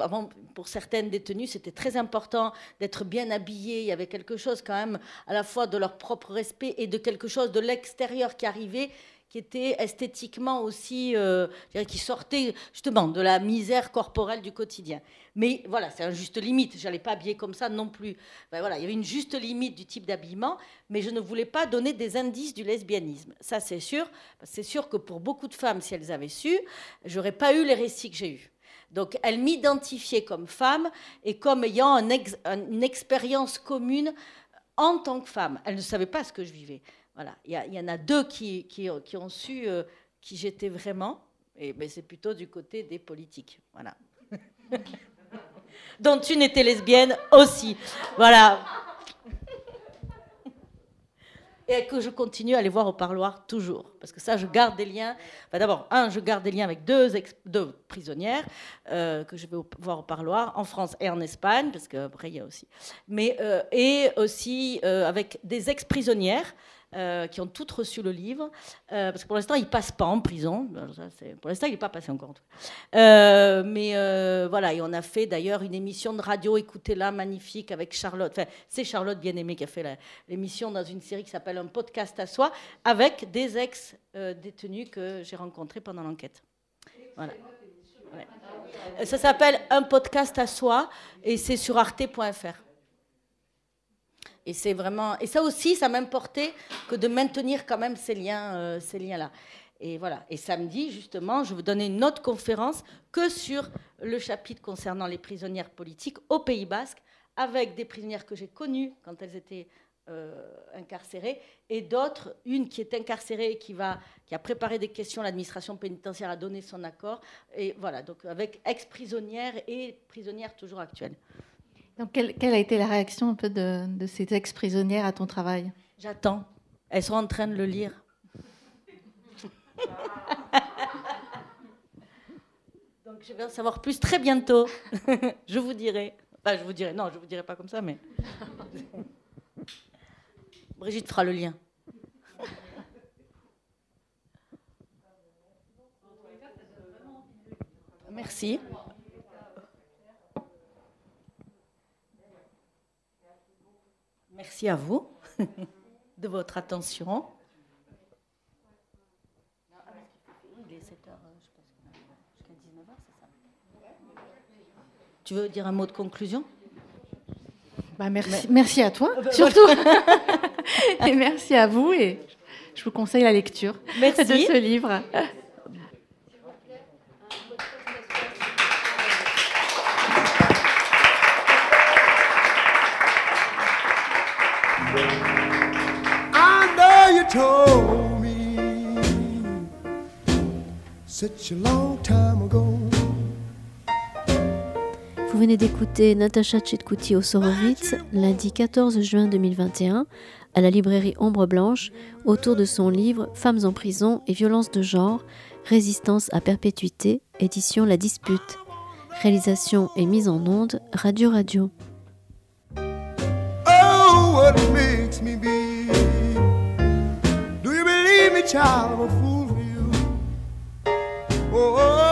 pour certaines détenues, c'était très important d'être bien habillées. Il y avait quelque chose quand même à la fois de leur propre respect et de quelque chose de l'extérieur qui arrivait qui était esthétiquement aussi, euh, qui sortait justement de la misère corporelle du quotidien. Mais voilà, c'est un juste limite. Je n'allais pas habiller comme ça non plus. Ben voilà, il y avait une juste limite du type d'habillement, mais je ne voulais pas donner des indices du lesbianisme. Ça, c'est sûr. C'est sûr que pour beaucoup de femmes, si elles avaient su, j'aurais pas eu les récits que j'ai eus. Donc, elles m'identifiaient comme femme et comme ayant une expérience commune en tant que femme. Elles ne savaient pas ce que je vivais. Voilà, il y, en a deux qui, ont su euh, qui j'étais vraiment, et ben, c'est plutôt du côté des politiques. Voilà. Dont une était lesbienne aussi. Voilà. Et que je continue à les voir au parloir toujours. Parce que ça, je garde des liens. D'abord, un, je garde des liens avec deux, deux prisonnières euh, que je vais voir au parloir, en France et en Espagne, parce qu'après, il y a aussi. Mais, euh, et aussi avec des ex-prisonnières euh, qui ont toutes reçu le livre, euh, parce que pour l'instant, il passe pas en prison. pour l'instant, il n'est pas passé encore. Euh, mais voilà, et on a fait d'ailleurs une émission de radio, écoutez-la, magnifique, avec Charlotte. Enfin, c'est Charlotte Bien-Aimée qui a fait l'émission dans une série qui s'appelle Un podcast à soi, avec des ex-détenus que j'ai rencontrés pendant l'enquête. Voilà. Ça s'appelle Un podcast à soi, et c'est sur arte.fr. Et c'est vraiment, et ça aussi, ça m'importait que de maintenir quand même ces liens, euh, ces liens-là. Et voilà. Et samedi, justement, je vous donner une autre conférence que sur le chapitre concernant les prisonnières politiques au Pays Basque, avec des prisonnières que j'ai connues quand elles étaient euh, incarcérées, et d'autres, une qui est incarcérée et qui, qui a préparé des questions, l'administration pénitentiaire a donné son accord. Et voilà, donc avec ex-prisonnières et prisonnières toujours actuelles.
Donc, quelle, a été la réaction un peu de, ces ex-prisonnières à ton travail?
J'attends. Elles sont en train de le lire. Donc, je vais en savoir plus très bientôt. je vous dirai. Enfin, je vous dirai. Non, je vous dirai pas comme ça, mais. Brigitte fera le lien. Merci. Merci à vous de votre attention. Tu veux dire un mot de conclusion?
Bah merci, merci à toi, surtout. et merci à vous. Et je vous conseille la lecture de ce livre.
Vous venez d'écouter Natacha Tchetkouti Osorovitz lundi 14 juin 2021 à la librairie Ombre Blanche autour de son livre Femmes en prison et violences de genre, résistance à perpétuité, édition La Dispute. Réalisation et mise en onde Radio Radio. Oh, what makes me be? child, of a fool for you. oh. oh, oh.